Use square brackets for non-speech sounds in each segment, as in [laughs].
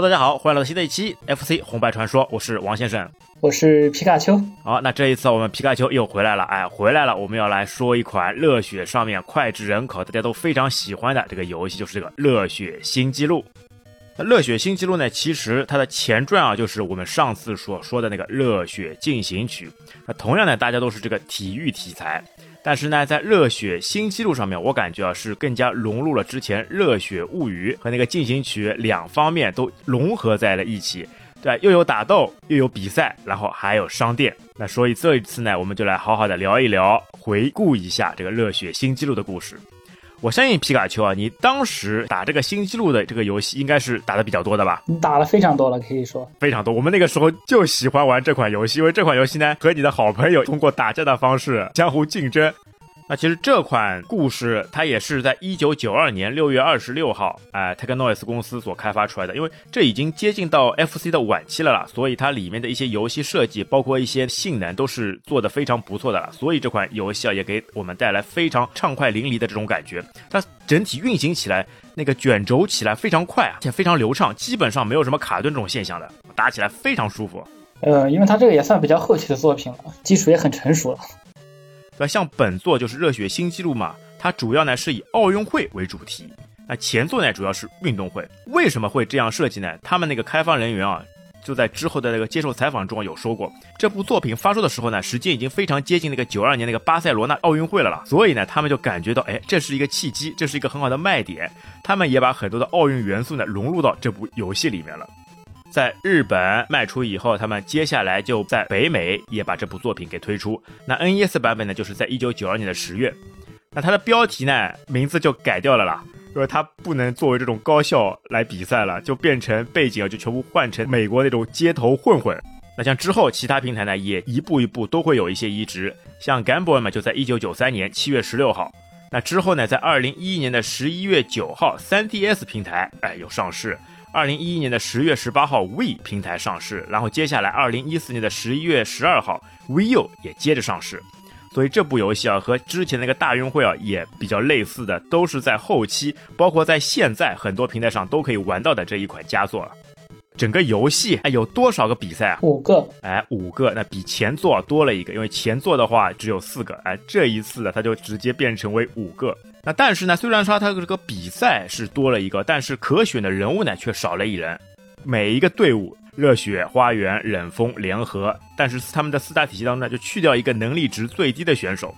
Hello，大家好，欢迎来到新的一期 FC 红白传说，我是王先生，我是皮卡丘。好，那这一次我们皮卡丘又回来了，哎，回来了，我们要来说一款热血上面脍炙人口，大家都非常喜欢的这个游戏，就是这个《热血新纪录》。那《热血新纪录》呢，其实它的前传啊，就是我们上次所说的那个《热血进行曲》。那同样呢，大家都是这个体育题材。但是呢，在热血新纪录上面，我感觉啊是更加融入了之前热血物语和那个进行曲两方面都融合在了一起，对，又有打斗，又有比赛，然后还有商店。那所以这一次呢，我们就来好好的聊一聊，回顾一下这个热血新纪录的故事。我相信皮卡丘啊，你当时打这个新纪录的这个游戏，应该是打的比较多的吧？你打了非常多了，可以说非常多。我们那个时候就喜欢玩这款游戏，因为这款游戏呢，和你的好朋友通过打架的方式相互竞争。那其实这款故事它也是在一九九二年六月二十六号，哎，Technoise 公司所开发出来的。因为这已经接近到 FC 的晚期了啦，所以它里面的一些游戏设计，包括一些性能，都是做的非常不错的了。所以这款游戏啊，也给我们带来非常畅快淋漓的这种感觉。它整体运行起来，那个卷轴起来非常快啊，且非常流畅，基本上没有什么卡顿这种现象的，打起来非常舒服。呃，因为它这个也算比较后期的作品了，基础也很成熟了。那像本作就是热血新纪录嘛，它主要呢是以奥运会为主题。那前作呢主要是运动会。为什么会这样设计呢？他们那个开发人员啊，就在之后的那个接受采访中有说过，这部作品发售的时候呢，时间已经非常接近那个九二年那个巴塞罗那奥运会了啦。所以呢，他们就感觉到，哎，这是一个契机，这是一个很好的卖点。他们也把很多的奥运元素呢融入到这部游戏里面了。在日本卖出以后，他们接下来就在北美也把这部作品给推出。那 NES 版本呢，就是在一九九二年的十月。那它的标题呢，名字就改掉了啦，因为它不能作为这种高校来比赛了，就变成背景，就全部换成美国那种街头混混。那像之后其他平台呢，也一步一步都会有一些移植。像 Gamboy 嘛，就在一九九三年七月十六号。那之后呢，在二零一一年的十一月九号，3DS 平台哎有上市。二零一一年的十月十八号，We 平台上市，然后接下来二零一四年的十一月十二号，VU 也接着上市，所以这部游戏啊和之前那个大运会啊也比较类似的，都是在后期，包括在现在很多平台上都可以玩到的这一款佳作了。整个游戏哎有多少个比赛啊？五个，哎五个，那比前作多了一个，因为前作的话只有四个，哎这一次呢它就直接变成为五个。那但是呢，虽然说它这个比赛是多了一个，但是可选的人物呢却少了一人。每一个队伍，热血花园、冷风联合，但是他们的四大体系当中呢，就去掉一个能力值最低的选手，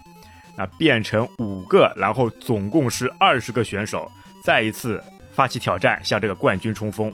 那变成五个，然后总共是二十个选手，再一次发起挑战，向这个冠军冲锋。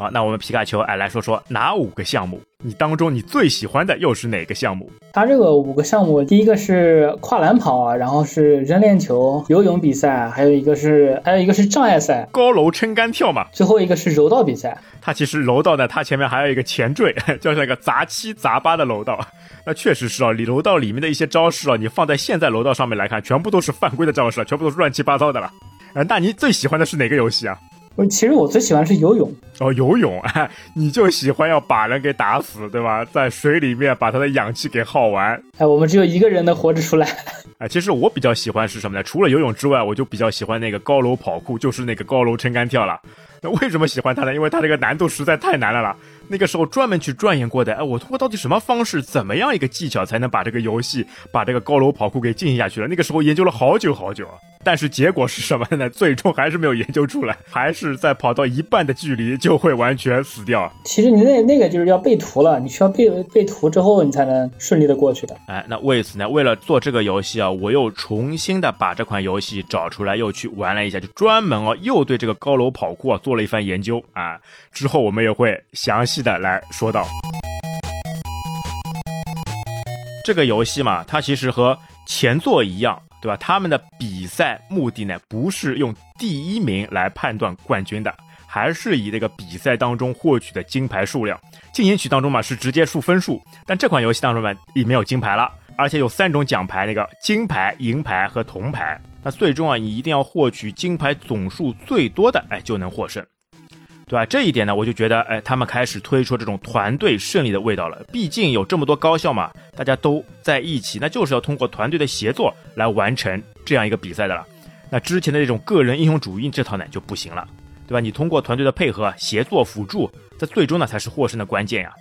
好，那我们皮卡丘哎来说说哪五个项目？你当中你最喜欢的又是哪个项目？它这个五个项目，第一个是跨栏跑啊，然后是扔链球、游泳比赛，还有一个是还有一个是障碍赛，高楼撑杆跳嘛。最后一个是柔道比赛。它其实柔道呢，它前面还有一个前缀，[laughs] 叫那个杂七杂八的柔道。那确实是啊，里柔道里面的一些招式啊，你放在现在柔道上面来看，全部都是犯规的招式，全部都是乱七八糟的了。呃，那你最喜欢的是哪个游戏啊？我其实我最喜欢是游泳哦，游泳，哎，[laughs] 你就喜欢要把人给打死，对吧？[laughs] 在水里面把他的氧气给耗完。哎，我们只有一个人能活着出来。[laughs] 哎，其实我比较喜欢是什么呢？除了游泳之外，我就比较喜欢那个高楼跑酷，就是那个高楼撑杆跳了。那为什么喜欢它呢？因为它这个难度实在太难了啦。那个时候专门去钻研过的，哎，我通过到底什么方式，怎么样一个技巧才能把这个游戏，把这个高楼跑酷给进行下去了？那个时候研究了好久好久。但是结果是什么呢？[laughs] 最终还是没有研究出来，[laughs] 还是在跑到一半的距离就会完全死掉。其实你那那个就是要背图了，你需要背背图之后，你才能顺利的过去的。哎，那为此呢，为了做这个游戏啊，我又重新的把这款游戏找出来，又去玩了一下，就专门哦，又对这个高楼跑酷啊做了一番研究啊。之后我们也会详细的来说到这个游戏嘛，它其实和前作一样。对吧？他们的比赛目的呢，不是用第一名来判断冠军的，还是以这个比赛当中获取的金牌数量。进行曲当中嘛，是直接数分数，但这款游戏当中呢，已没有金牌了，而且有三种奖牌，那个金牌、银牌和铜牌。那最终啊，你一定要获取金牌总数最多的，哎，就能获胜。对吧？这一点呢，我就觉得，哎，他们开始推出这种团队胜利的味道了。毕竟有这么多高校嘛，大家都在一起，那就是要通过团队的协作来完成这样一个比赛的了。那之前的这种个人英雄主义这套呢就不行了。对吧？你通过团队的配合、协作、辅助，这最终呢才是获胜的关键呀。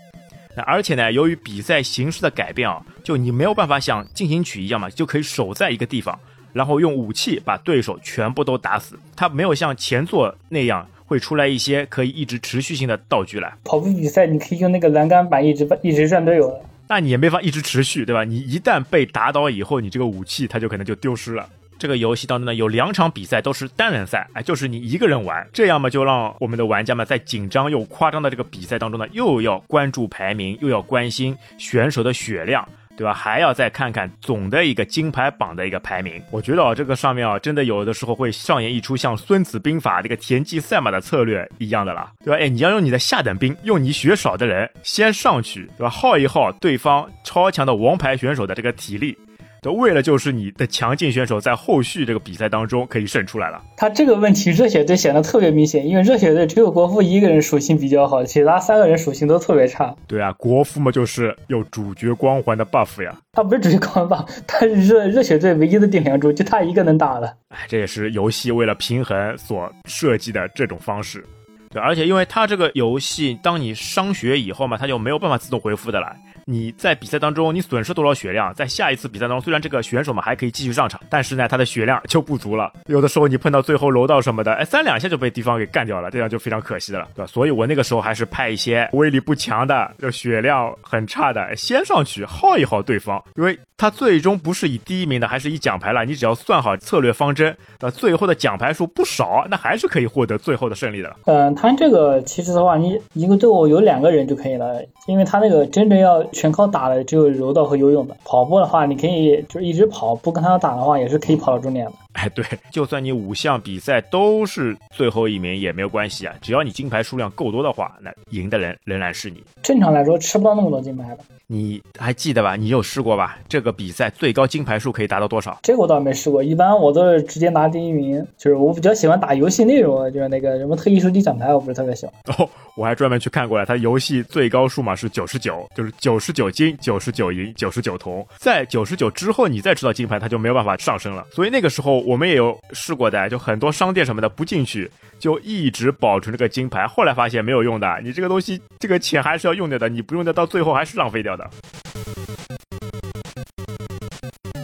那而且呢，由于比赛形式的改变啊，就你没有办法像进行曲一样嘛，就可以守在一个地方，然后用武器把对手全部都打死。它没有像前作那样会出来一些可以一直持续性的道具来。跑步比赛你可以用那个栏杆板一直一直转队友的。那你也没法一直持续，对吧？你一旦被打倒以后，你这个武器它就可能就丢失了。这个游戏当中呢，有两场比赛都是单人赛，哎，就是你一个人玩，这样嘛就让我们的玩家们在紧张又夸张的这个比赛当中呢，又要关注排名，又要关心选手的血量。对吧？还要再看看总的一个金牌榜的一个排名。我觉得啊，这个上面啊，真的有的时候会上演一出像《孙子兵法》这个田忌赛马的策略一样的啦，对吧？哎，你要用你的下等兵，用你血少的人先上去，对吧？耗一耗对方超强的王牌选手的这个体力。都为了就是你的强劲选手在后续这个比赛当中可以胜出来了。他这个问题热血队显得特别明显，因为热血队只有国服一个人属性比较好，其他三个人属性都特别差。对啊，国服嘛就是有主角光环的 buff 呀。他不是主角光环 buff，他是热热血队唯一的顶梁柱，就他一个能打了。哎，这也是游戏为了平衡所设计的这种方式。对，而且因为它这个游戏，当你伤血以后嘛，它就没有办法自动回复的了。你在比赛当中，你损失多少血量，在下一次比赛当中，虽然这个选手嘛还可以继续上场，但是呢，他的血量就不足了。有的时候你碰到最后楼道什么的，哎，三两下就被敌方给干掉了，这样就非常可惜的了，对吧？所以我那个时候还是派一些威力不强的，就血量很差的，先上去耗一耗对方，因为他最终不是以第一名的，还是以奖牌了。你只要算好策略方针，那最后的奖牌数不少，那还是可以获得最后的胜利的。嗯，他这个其实的话，你一个队伍有两个人就可以了，因为他那个真正要。全靠打的只有柔道和游泳的，跑步的话你可以就是一直跑，不跟他打的话也是可以跑到终点的。哎，对，就算你五项比赛都是最后一名也没有关系啊，只要你金牌数量够多的话，那赢的人仍然是你。正常来说吃不到那么多金牌吧。你还记得吧？你有试过吧？这个比赛最高金牌数可以达到多少？这个我倒没试过，一般我都是直接拿第一名。就是我比较喜欢打游戏内容，就是那个什么特异收集奖牌，我不是特别喜欢。哦，我还专门去看过了，它游戏最高数码是九十九，就是九十九金、九十九银、九十九铜。在九十九之后，你再吃到金牌，它就没有办法上升了。所以那个时候我们也有试过的，就很多商店什么的不进去，就一直保存这个金牌。后来发现没有用的，你这个东西，这个钱还是要用掉的，你不用掉，到最后还是浪费掉的。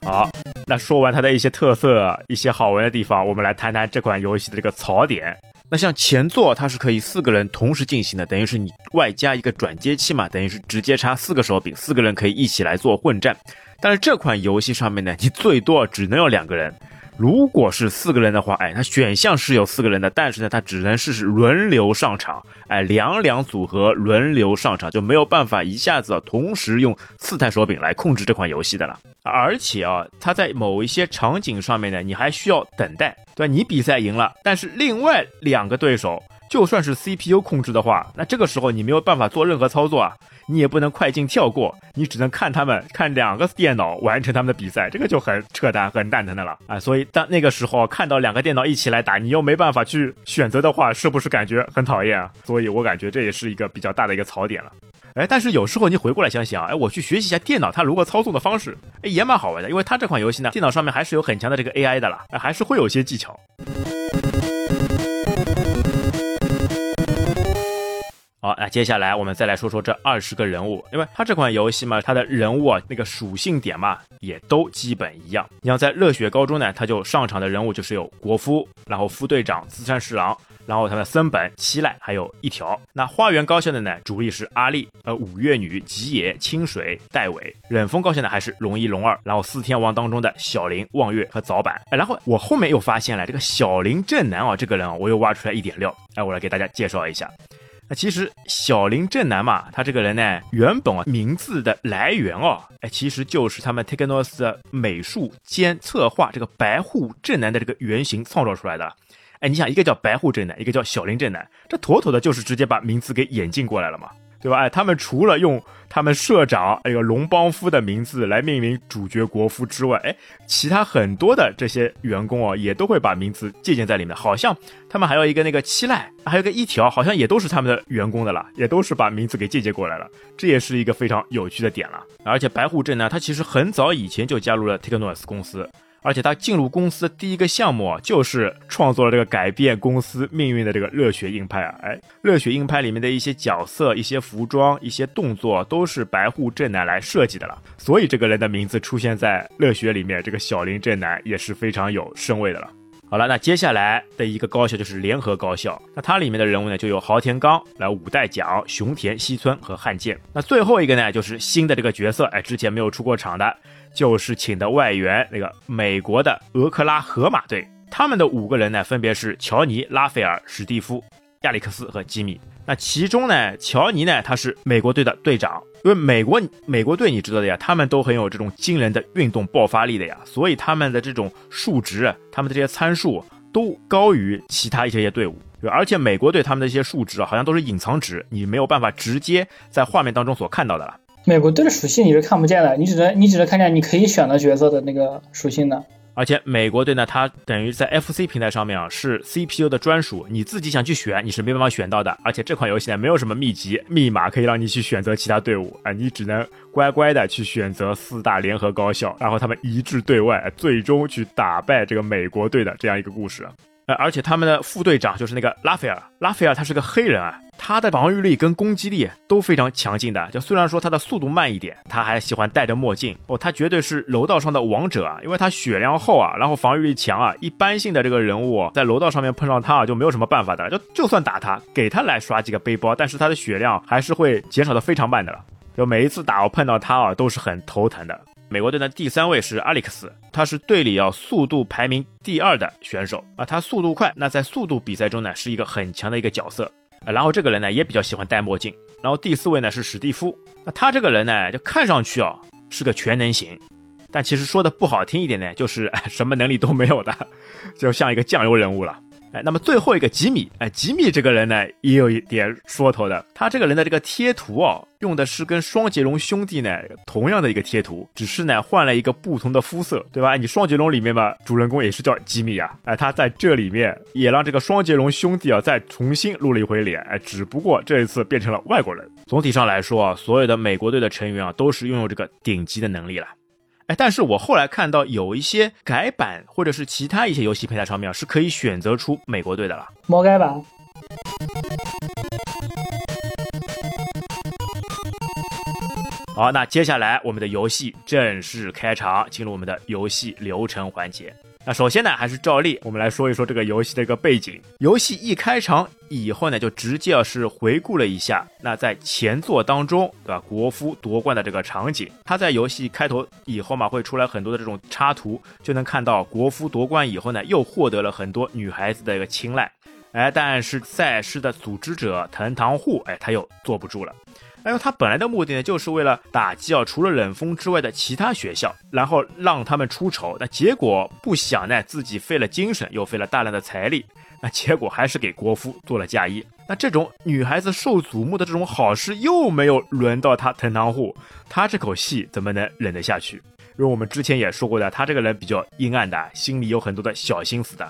好，那说完它的一些特色、一些好玩的地方，我们来谈谈这款游戏的这个槽点。那像前作，它是可以四个人同时进行的，等于是你外加一个转接器嘛，等于是直接插四个手柄，四个人可以一起来做混战。但是这款游戏上面呢，你最多只能有两个人。如果是四个人的话，哎，它选项是有四个人的，但是呢，它只能是轮流上场，哎，两两组合轮流上场，就没有办法一下子同时用四台手柄来控制这款游戏的了。而且啊，它在某一些场景上面呢，你还需要等待，对？你比赛赢了，但是另外两个对手就算是 CPU 控制的话，那这个时候你没有办法做任何操作啊。你也不能快进跳过，你只能看他们看两个电脑完成他们的比赛，这个就很扯淡、很蛋疼的了啊！所以当那个时候看到两个电脑一起来打，你又没办法去选择的话，是不是感觉很讨厌啊？所以我感觉这也是一个比较大的一个槽点了。哎，但是有时候你回过来想想，哎，我去学习一下电脑它如何操纵的方式，哎，也蛮好玩的，因为它这款游戏呢，电脑上面还是有很强的这个 AI 的了，还是会有些技巧。好，那接下来我们再来说说这二十个人物，因为它这款游戏嘛，它的人物啊那个属性点嘛也都基本一样。你像在热血高中呢，他就上场的人物就是有国夫，然后副队长资山十郎，然后他的森本七濑，还有一条。那花园高校的呢，主力是阿笠，呃五月女吉野清水戴伟。忍风高校呢还是龙一龙二，然后四天王当中的小林望月和早坂。哎，然后我后面又发现了这个小林正男啊，这个人啊，我又挖出来一点料，哎，我来给大家介绍一下。那其实小林正男嘛，他这个人呢，原本啊名字的来源哦，哎，其实就是他们 Technos 的美术兼策划这个白户正男的这个原型创造出来的。哎，你想一个叫白户正男，一个叫小林正男，这妥妥的就是直接把名字给演进过来了嘛。对吧？哎，他们除了用他们社长那个龙邦夫的名字来命名主角国夫之外，哎，其他很多的这些员工哦，也都会把名字借鉴在里面。好像他们还有一个那个七濑，还有个一条，好像也都是他们的员工的了，也都是把名字给借鉴过来了。这也是一个非常有趣的点了。而且白户镇呢，他其实很早以前就加入了 Technos 公司。而且他进入公司的第一个项目啊，就是创作了这个改变公司命运的这个热血硬派啊！哎，热血硬派里面的一些角色、一些服装、一些动作都是白户正男来设计的了，所以这个人的名字出现在热血里面，这个小林正男也是非常有身位的了。好了，那接下来的一个高校就是联合高校。那它里面的人物呢，就有豪田刚、来五代奖、熊田西村和汉剑。那最后一个呢，就是新的这个角色，哎，之前没有出过场的，就是请的外援那个美国的俄克拉荷马队。他们的五个人呢，分别是乔尼、拉斐尔、史蒂夫、亚历克斯和吉米。那其中呢，乔尼呢，他是美国队的队长。因为美国 [laughs] 美国队你知道的呀，他们都很有这种惊人的运动爆发力的呀，所以他们的这种数值，他们的这些参数都高于其他一些些队伍。而且美国队他们的一些数值啊，好像都是隐藏值，你没有办法直接在画面当中所看到的了。美国队的属性你是看不见的，你只能你只能看见你可以选的角色的那个属性的。而且美国队呢，它等于在 FC 平台上面啊是 CPU 的专属，你自己想去选你是没办法选到的。而且这款游戏呢没有什么秘籍密码可以让你去选择其他队伍啊，你只能乖乖的去选择四大联合高校，然后他们一致对外，最终去打败这个美国队的这样一个故事。呃，而且他们的副队长就是那个拉斐尔，拉斐尔他是个黑人啊，他的防御力跟攻击力都非常强劲的。就虽然说他的速度慢一点，他还喜欢戴着墨镜哦，他绝对是楼道上的王者啊，因为他血量厚啊，然后防御力强啊，一般性的这个人物在楼道上面碰上他啊，就没有什么办法的，就就算打他，给他来刷几个背包，但是他的血量还是会减少的非常慢的了。就每一次打我碰到他啊，都是很头疼的。美国队的第三位是阿里克斯，他是队里要速度排名第二的选手啊，他速度快，那在速度比赛中呢是一个很强的一个角色啊。然后这个人呢也比较喜欢戴墨镜。然后第四位呢是史蒂夫，那他这个人呢就看上去啊是个全能型，但其实说的不好听一点呢，就是 [laughs] 什么能力都没有的，就像一个酱油人物了。哎，那么最后一个吉米，哎，吉米这个人呢，也有一点说头的。他这个人的这个贴图哦，用的是跟双截龙兄弟呢同样的一个贴图，只是呢换了一个不同的肤色，对吧？你双截龙里面嘛，主人公也是叫吉米啊，哎，他在这里面也让这个双截龙兄弟啊再重新露了一回脸，哎，只不过这一次变成了外国人。总体上来说啊，所有的美国队的成员啊，都是拥有这个顶级的能力了。哎，但是我后来看到有一些改版或者是其他一些游戏平台上面是可以选择出美国队的了。魔改版。好，那接下来我们的游戏正式开场，进入我们的游戏流程环节。那首先呢，还是照例，我们来说一说这个游戏的一个背景。游戏一开场以后呢，就直接是回顾了一下，那在前作当中，对吧？国夫夺冠的这个场景，他在游戏开头以后嘛，会出来很多的这种插图，就能看到国夫夺冠以后呢，又获得了很多女孩子的一个青睐。哎，但是赛事的组织者藤堂户，哎，他又坐不住了。哎呦，他本来的目的呢，就是为了打击啊，除了冷锋之外的其他学校，然后让他们出丑。那结果不想呢，自己费了精神，又费了大量的财力，[laughs] 那结果还是给国夫做了嫁衣。那这种女孩子受瞩目的这种好事，又没有轮到他藤堂户，他这口气怎么能忍得下去？因为我们之前也说过的，他这个人比较阴暗的，心里有很多的小心思的。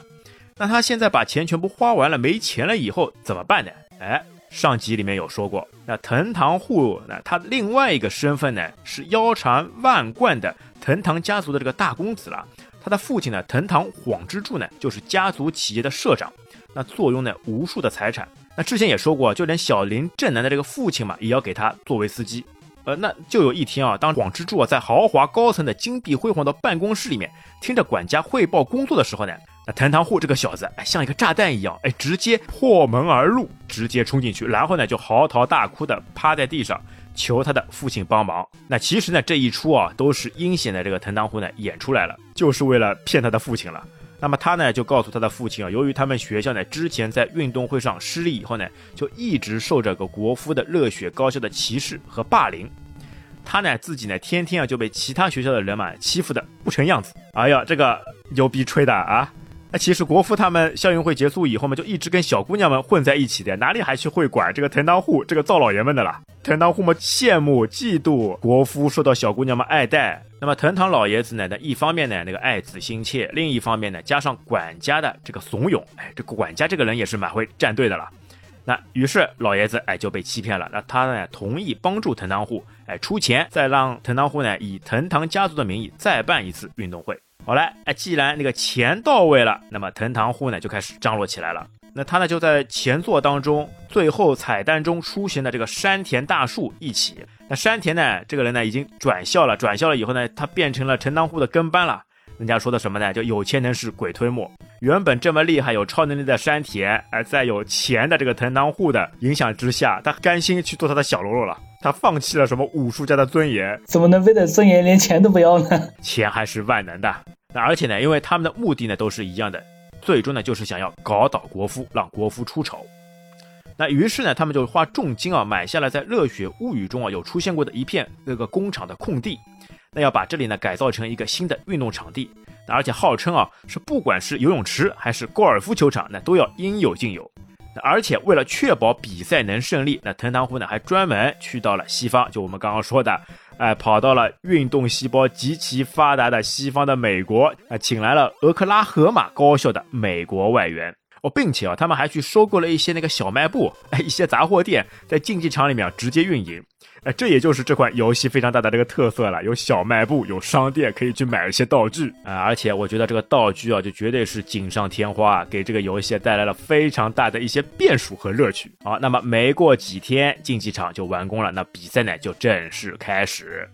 那他现在把钱全部花完了，没钱了以后怎么办呢？哎。上集里面有说过，那藤堂户那他另外一个身份呢是腰缠万贯的藤堂家族的这个大公子了。他的父亲呢藤堂晃之助呢就是家族企业的社长，那坐拥呢无数的财产。那之前也说过，就连小林正男的这个父亲嘛，也要给他作为司机。呃，那就有一天啊，当广之助啊在豪华高层的金碧辉煌的办公室里面听着管家汇报工作的时候呢。那藤堂户这个小子，哎，像一个炸弹一样，哎，直接破门而入，直接冲进去，然后呢，就嚎啕大哭的趴在地上，求他的父亲帮忙。那其实呢，这一出啊，都是阴险的这个藤堂户呢演出来了，就是为了骗他的父亲了。那么他呢，就告诉他的父亲啊，由于他们学校呢之前在运动会上失利以后呢，就一直受着个国夫的热血高校的歧视和霸凌，他呢自己呢天天啊就被其他学校的人嘛欺负的不成样子。哎呀，这个牛逼吹的啊！其实国夫他们校运会结束以后嘛，就一直跟小姑娘们混在一起的，哪里还去会管这个藤堂户这个灶老爷们的啦？藤堂户嘛羡慕嫉妒国夫受到小姑娘们爱戴，那么藤堂老爷子呢，那一方面呢那个爱子心切，另一方面呢加上管家的这个怂恿，哎，这个管家这个人也是蛮会站队的了。那于是老爷子哎就被欺骗了，那他呢同意帮助藤堂户，哎出钱再让藤堂户呢以藤堂家族的名义再办一次运动会。好嘞，哎，既然那个钱到位了，那么藤堂户呢就开始张罗起来了。那他呢就在前作当中最后彩蛋中出现的这个山田大树一起。那山田呢这个人呢已经转校了，转校了以后呢，他变成了藤堂户的跟班了。人家说的什么呢？就有钱能使鬼推磨。原本这么厉害、有超能力的山田，而在有钱的这个藤堂户的影响之下，他甘心去做他的小喽啰了。他放弃了什么武术家的尊严？怎么能为了尊严连钱都不要呢？[laughs] 钱还是万能的。那而且呢，因为他们的目的呢都是一样的。最终呢，就是想要搞倒国夫，让国夫出丑。那于是呢，他们就花重金啊，买下了在《热血物语》中啊有出现过的一片那个工厂的空地。那要把这里呢改造成一个新的运动场地。那而且号称啊，是不管是游泳池还是高尔夫球场，那都要应有尽有。那而且为了确保比赛能胜利，那藤堂湖呢还专门去到了西方，就我们刚刚说的。哎，跑到了运动细胞极其发达的西方的美国，啊，请来了俄克拉荷马高校的美国外援哦，并且啊，他们还去收购了一些那个小卖部，哎，一些杂货店，在竞技场里面直接运营。哎，这也就是这款游戏非常大的这个特色了，有小卖部，有商店，可以去买一些道具啊。而且我觉得这个道具啊，就绝对是锦上添花，给这个游戏带来了非常大的一些变数和乐趣。好，那么没过几天，竞技场就完工了，那比赛呢就正式开始。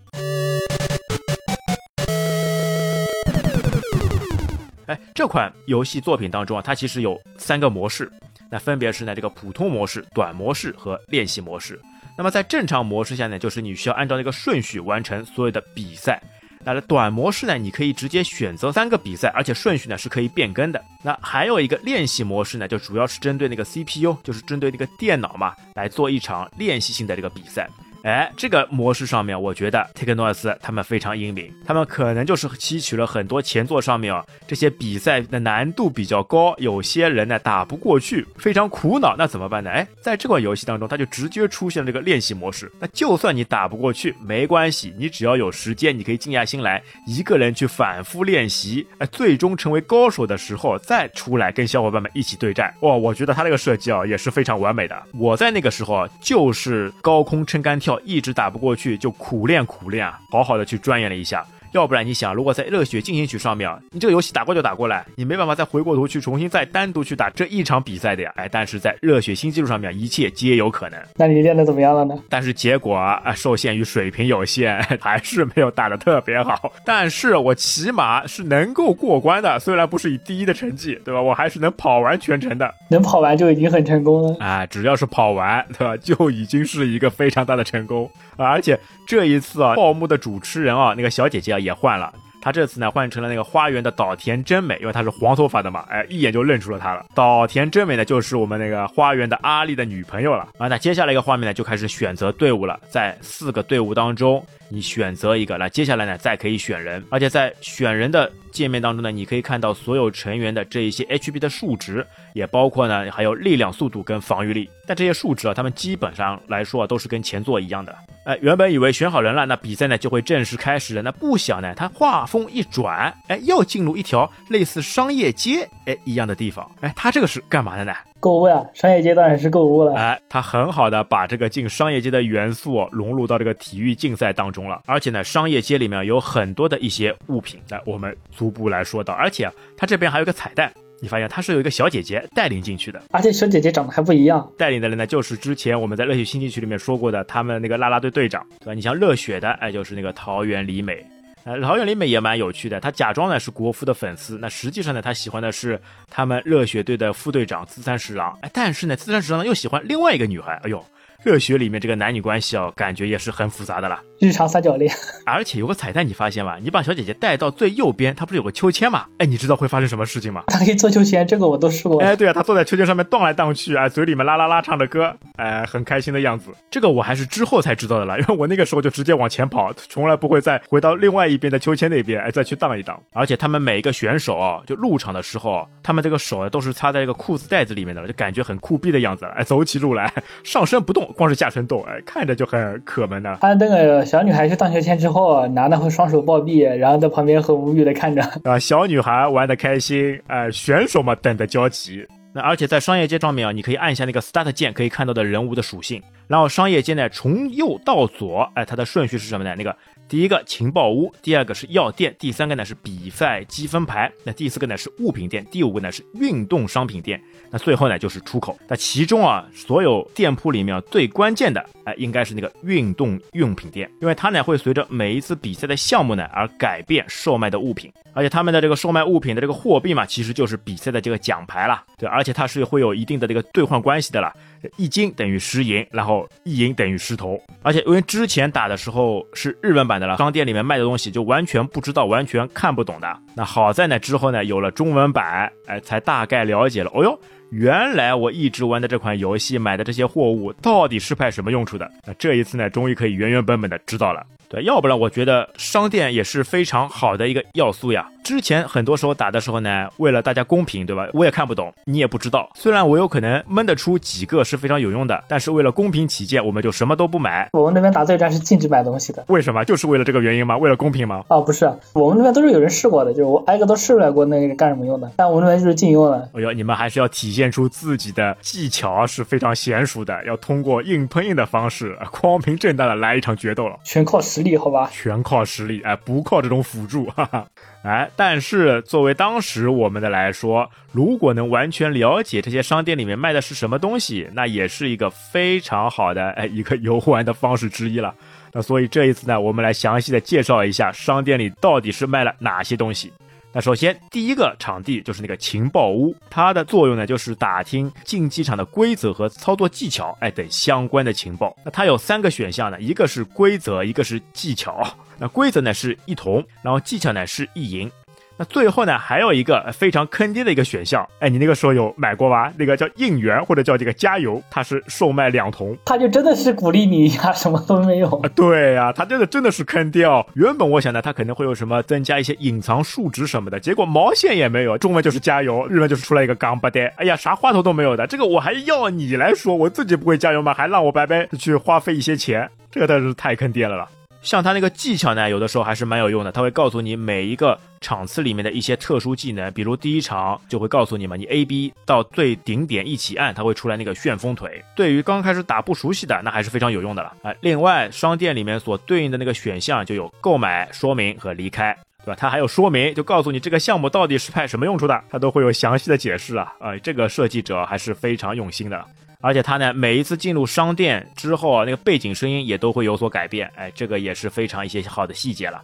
哎，这款游戏作品当中啊，它其实有三个模式，那分别是呢这个普通模式、短模式和练习模式。那么在正常模式下呢，就是你需要按照那个顺序完成所有的比赛。那短模式呢，你可以直接选择三个比赛，而且顺序呢是可以变更的。那还有一个练习模式呢，就主要是针对那个 CPU，就是针对那个电脑嘛，来做一场练习性的这个比赛。哎，这个模式上面，我觉得 Take n o s 他们非常英明，他们可能就是吸取了很多前作上面啊这些比赛的难度比较高，有些人呢打不过去，非常苦恼，那怎么办呢？哎，在这款游戏当中，它就直接出现了这个练习模式。那就算你打不过去，没关系，你只要有时间，你可以静下心来，一个人去反复练习，哎，最终成为高手的时候再出来跟小伙伴们一起对战。哇，我觉得他这个设计啊也是非常完美的。我在那个时候啊就是高空撑杆跳。一直打不过去，就苦练苦练啊，好好的去钻研了一下。要不然你想，如果在热血进行曲上面，你这个游戏打过就打过来，你没办法再回过头去重新再单独去打这一场比赛的呀。哎，但是在热血新纪录上面，一切皆有可能。那你练的怎么样了呢？但是结果啊，受限于水平有限，还是没有打的特别好。但是我起码是能够过关的，虽然不是以第一的成绩，对吧？我还是能跑完全程的。能跑完就已经很成功了啊！只要是跑完，对吧，就已经是一个非常大的成功！而且这一次啊，报幕的主持人啊，那个小姐姐啊也换了。他这次呢换成了那个花园的岛田真美，因为她是黄头发的嘛，哎，一眼就认出了她了。岛田真美呢就是我们那个花园的阿丽的女朋友了啊。那接下来一个画面呢就开始选择队伍了，在四个队伍当中你选择一个，那接下来呢再可以选人，而且在选人的界面当中呢，你可以看到所有成员的这一些 HP 的数值，也包括呢还有力量、速度跟防御力。但这些数值啊，他们基本上来说啊都是跟前作一样的。哎，原本以为选好人了，那比赛呢就会正式开始了。那不想呢，他画风一转，哎，又进入一条类似商业街哎一样的地方。哎，他这个是干嘛的呢？购物呀，商业街当然是购物了。哎，他很好的把这个进商业街的元素融入到这个体育竞赛当中了。而且呢，商业街里面有很多的一些物品，来我们逐步来说到。而且他这边还有个彩蛋。你发现他是有一个小姐姐带领进去的，而且小姐姐长得还不一样。带领的人呢，就是之前我们在热血新进区里面说过的，他们那个啦啦队队长，对吧？你像热血的，哎，就是那个桃园里美，呃，桃园里美也蛮有趣的，他假装呢是国服的粉丝，那实际上呢，他喜欢的是他们热血队的副队长资三十郎，哎，但是呢，资三十郎呢又喜欢另外一个女孩，哎呦。热血里面这个男女关系哦，感觉也是很复杂的啦。日常三角恋，[laughs] 而且有个彩蛋，你发现吗？你把小姐姐带到最右边，她不是有个秋千吗？哎，你知道会发生什么事情吗？[laughs] 她可以坐秋千，这个我都试过。哎，对啊，她坐在秋千上面荡来荡去，哎，嘴里面啦啦啦唱着歌，哎，很开心的样子。这个我还是之后才知道的了，因为我那个时候就直接往前跑，从来不会再回到另外一边的秋千那边，哎，再去荡一荡。而且他们每一个选手啊，就入场的时候，他们这个手都是插在一个裤子袋子里面的，就感觉很酷毙的样子。哎，走起路来上身不动，光是下身动。看着就很可闷的。他那个小女孩去荡秋千之后，男的会双手抱臂，然后在旁边很无语的看着。[laughs] 啊，小女孩玩的开心，哎，选手嘛等的焦急。那而且在商业街上面啊，你可以按一下那个 Start 键，可以看到的人物的属性。然后商业街呢，从右到左，哎，它的顺序是什么呢？那个第一个情报屋，第二个是药店，第三个呢是比赛积分牌，那第四个呢是物品店，第五个呢是运动商品店，那最后呢就是出口。那其中啊，所有店铺里面最关键的，哎，应该是那个运动用品店，因为它呢会随着每一次比赛的项目呢而改变售卖的物品，而且他们的这个售卖物品的这个货币嘛，其实就是比赛的这个奖牌了，对，而且它是会有一定的这个兑换关系的了。一金等于十银，然后一银等于十铜，而且因为之前打的时候是日文版的了，商店里面卖的东西就完全不知道，完全看不懂的。那好在呢，之后呢有了中文版，哎，才大概了解了。哦哟，原来我一直玩的这款游戏买的这些货物到底是派什么用处的？那这一次呢，终于可以原原本本的知道了。对，要不然我觉得商店也是非常好的一个要素呀。之前很多时候打的时候呢，为了大家公平，对吧？我也看不懂，你也不知道。虽然我有可能闷得出几个是非常有用的，但是为了公平起见，我们就什么都不买。我们那边打对战是禁止买东西的。为什么？就是为了这个原因吗？为了公平吗？哦，不是，我们那边都是有人试过的，就是我挨个都试出来过那个干什么用的。但我们那边就是禁用了。哎呦，你们还是要体现出自己的技巧是非常娴熟的，要通过硬碰硬的方式，光明正大的来一场决斗了。全靠实力，好吧？全。靠实力，哎，不靠这种辅助，[laughs] 哈哈，哎，但是作为当时我们的来说，如果能完全了解这些商店里面卖的是什么东西，那也是一个非常好的哎一个游玩的方式之一了。那所以这一次呢，我们来详细的介绍一下商店里到底是卖了哪些东西。那首先第一个场地就是那个情报屋，它的作用呢就是打听竞技场的规则和操作技巧，哎等相关的情报。那它有三个选项呢，一个是规则，一个是技巧。[laughs] 那规则呢是一铜，然后技巧呢是一银。那最后呢，还有一个非常坑爹的一个选项，哎，你那个时候有买过吧？那个叫应援或者叫这个加油，它是售卖两桶，他就真的是鼓励你一下，什么都没有啊？对呀，他这个真的是坑爹哦。原本我想呢，他可能会有什么增加一些隐藏数值什么的，结果毛线也没有。中文就是加油，日文就是出来一个钢巴爹，哎呀，啥花头都没有的。这个我还要你来说，我自己不会加油吗？还让我白白去花费一些钱，这个真是太坑爹了了。像他那个技巧呢，有的时候还是蛮有用的。他会告诉你每一个场次里面的一些特殊技能，比如第一场就会告诉你嘛，你 A B 到最顶点一起按，它会出来那个旋风腿。对于刚开始打不熟悉的，那还是非常有用的了啊。另外，商店里面所对应的那个选项就有购买、说明和离开，对吧？它还有说明，就告诉你这个项目到底是派什么用处的，它都会有详细的解释啊。呃，这个设计者还是非常用心的。而且他呢，每一次进入商店之后啊，那个背景声音也都会有所改变，哎，这个也是非常一些好的细节了。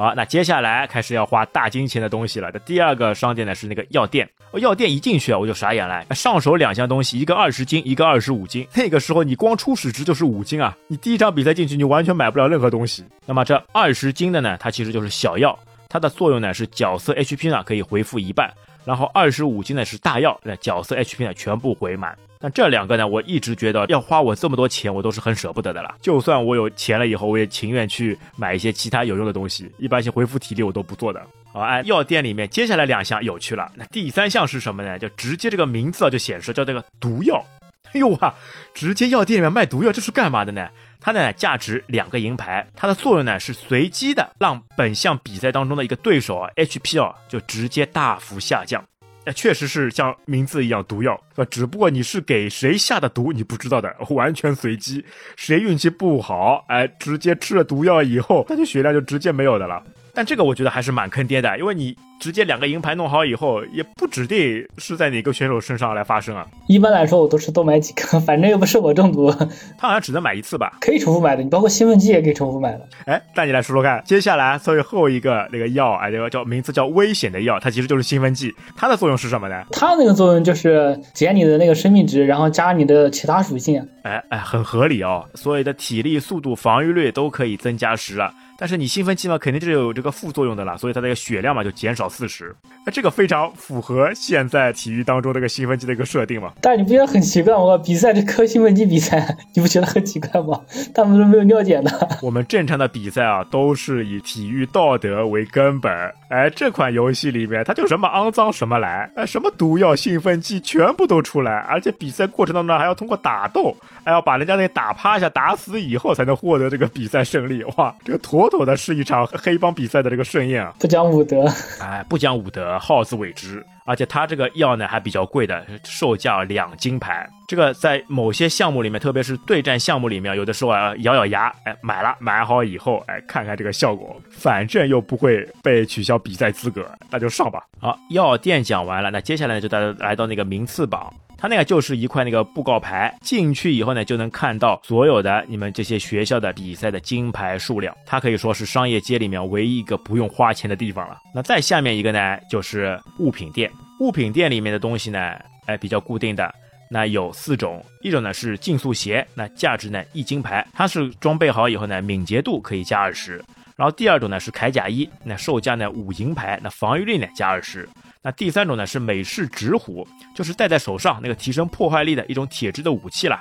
好，那接下来开始要花大金钱的东西了。这第二个商店呢是那个药店，药店一进去啊，我就傻眼了，上手两箱东西，一个二十斤，一个二十五斤。[laughs] 那个时候你光初始值就是五斤啊，你第一场比赛进去你完全买不了任何东西。那么这二十斤的呢，它其实就是小药，它的作用呢是角色 HP 呢可以回复一半，然后二十五斤呢是大药，那角色 HP 呢全部回满。但这两个呢，我一直觉得要花我这么多钱，我都是很舍不得的了。就算我有钱了以后，我也情愿去买一些其他有用的东西，一般性恢复体力我都不做的。好，哎，药店里面接下来两项有趣了。那第三项是什么呢？就直接这个名字啊就显示叫这个毒药。哎呦哇，直接药店里面卖毒药，这是干嘛的呢？它呢价值两个银牌，它的作用呢是随机的让本项比赛当中的一个对手啊 HP 啊就直接大幅下降。那，确实是像名字一样毒药，是吧？只不过你是给谁下的毒，你不知道的，完全随机。谁运气不好，哎，直接吃了毒药以后，那就血量就直接没有的了。但这个我觉得还是蛮坑爹的，因为你。直接两个银牌弄好以后，也不指定是在哪个选手身上来发生啊。一般来说，我都是多买几个，反正又不是我中毒。[laughs] 他好像只能买一次吧？可以重复买的，你包括兴奋剂也可以重复买的。哎，带你来说说看，接下来最后一个那个药，哎，这个叫名字叫危险的药，它其实就是兴奋剂。它的作用是什么呢？它那个作用就是减你的那个生命值，然后加你的其他属性。哎哎，很合理哦。所有的体力、速度、防御率都可以增加十了。但是你兴奋剂嘛，肯定就是有这个副作用的啦，所以它这个血量嘛就减少四十。那这个非常符合现在体育当中这个兴奋剂的一个设定嘛。但你不觉得很奇怪吗？比赛这磕兴奋剂比赛，[laughs] 你不觉得很奇怪吗？他们都没有尿检的。我们正常的比赛啊，都是以体育道德为根本。哎，这款游戏里面它就什么肮脏什么来，哎，什么毒药、兴奋剂全部都出来，而且比赛过程当中还要通过打斗，还要把人家那打趴下、打死以后才能获得这个比赛胜利。哇，这个妥。妥的是一场黑帮比赛的这个盛宴啊！不讲武德，哎，不讲武德，好自为之。而且它这个药呢还比较贵的，售价两金牌。这个在某些项目里面，特别是对战项目里面，有的时候啊咬咬牙，哎买了，买好以后，哎看看这个效果，反正又不会被取消比赛资格，那就上吧。好，药店讲完了，那接下来呢就大家来到那个名次榜。它那个就是一块那个布告牌，进去以后呢，就能看到所有的你们这些学校的比赛的金牌数量。它可以说是商业街里面唯一一个不用花钱的地方了。那再下面一个呢，就是物品店。物品店里面的东西呢，哎，比较固定的，那有四种，一种呢是竞速鞋，那价值呢一金牌，它是装备好以后呢，敏捷度可以加二十。然后第二种呢是铠甲衣，那售价呢五银牌，那防御力呢加二十。那第三种呢是美式直虎，就是戴在手上那个提升破坏力的一种铁质的武器了，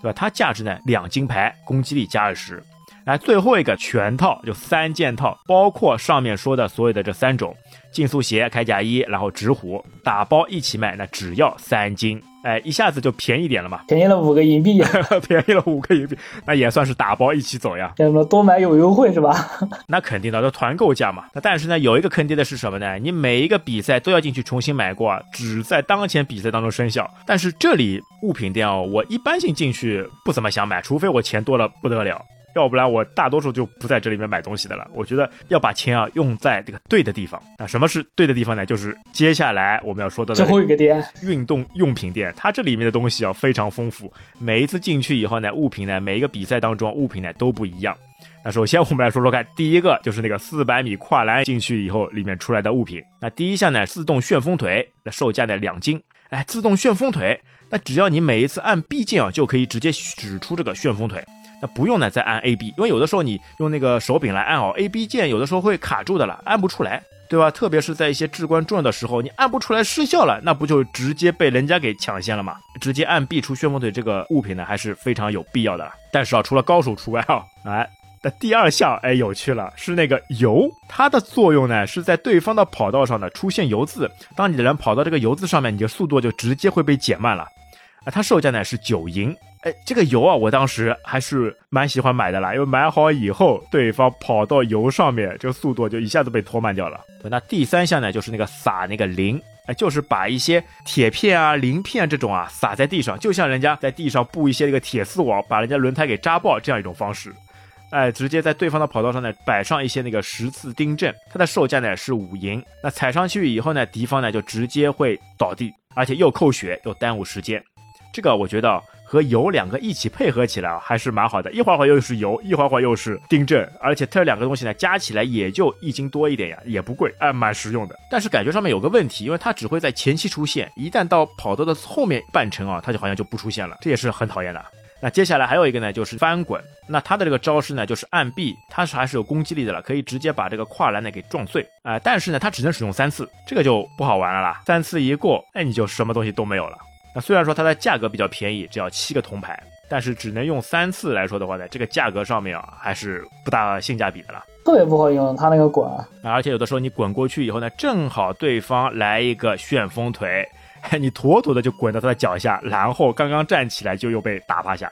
对吧？它价值呢两金牌，攻击力加二十。来，最后一个全套就三件套，包括上面说的所有的这三种竞速鞋、铠甲衣，然后直虎打包一起卖，那只要三金。哎，一下子就便宜点了嘛，便宜了五个银币，[laughs] 便宜了五个银币，那也算是打包一起走呀。叫什么多买有优惠是吧？[laughs] 那肯定的，都团购价嘛。那但是呢，有一个坑爹的是什么呢？你每一个比赛都要进去重新买过，只在当前比赛当中生效。但是这里物品店哦，我一般性进去不怎么想买，除非我钱多了不得了。要不然我大多数就不在这里面买东西的了。我觉得要把钱啊用在这个对的地方。那什么是对的地方呢？就是接下来我们要说的最后一个店——运动用品店。它这里面的东西啊非常丰富。每一次进去以后呢，物品呢，每一个比赛当中物品呢都不一样。那首先我们来说说看，第一个就是那个四百米跨栏进去以后里面出来的物品。那第一项呢，自动旋风腿，那售价呢两斤。哎，自动旋风腿，那只要你每一次按 B 键啊，就可以直接使出这个旋风腿。那不用呢，再按 A B，因为有的时候你用那个手柄来按哦 A B 键，有的时候会卡住的了，按不出来，对吧？特别是在一些至关重要的时候，你按不出来失效了，那不就直接被人家给抢先了吗？直接按 B 出旋风腿这个物品呢，还是非常有必要的。但是啊，除了高手除外啊，哎，那第二项哎有趣了，是那个油，它的作用呢是在对方的跑道上呢出现油渍，当你的人跑到这个油渍上面，你的速度就直接会被减慢了。啊，它售价呢是九银。哎，这个油啊，我当时还是蛮喜欢买的啦，因为买好以后，对方跑到油上面，这个速度就一下子被拖慢掉了。那第三项呢，就是那个撒那个磷，哎，就是把一些铁片啊、磷片这种啊撒在地上，就像人家在地上布一些那个铁丝网，把人家轮胎给扎爆这样一种方式。哎，直接在对方的跑道上呢摆上一些那个十字钉阵，它的售价呢是五银。那踩上去以后呢，敌方呢就直接会倒地，而且又扣血又耽误时间。这个我觉得。和油两个一起配合起来啊，还是蛮好的。一会儿会又是油，一会儿会又是丁正，而且这两个东西呢，加起来也就一斤多一点呀，也不贵，哎，蛮实用的。但是感觉上面有个问题，因为它只会在前期出现，一旦到跑道的后面半程啊，它就好像就不出现了，这也是很讨厌的。那接下来还有一个呢，就是翻滚。那它的这个招式呢，就是按 B，它是还是有攻击力的了，可以直接把这个跨栏呢给撞碎啊。但是呢，它只能使用三次，这个就不好玩了啦。三次一过，哎，你就什么东西都没有了。那虽然说它的价格比较便宜，只要七个铜牌。但是只能用三次来说的话呢，这个价格上面啊还是不大性价比的了，特别不好用，它那个滚，而且有的时候你滚过去以后呢，正好对方来一个旋风腿，[laughs] 你妥妥的就滚到他的脚下，然后刚刚站起来就又被打趴下。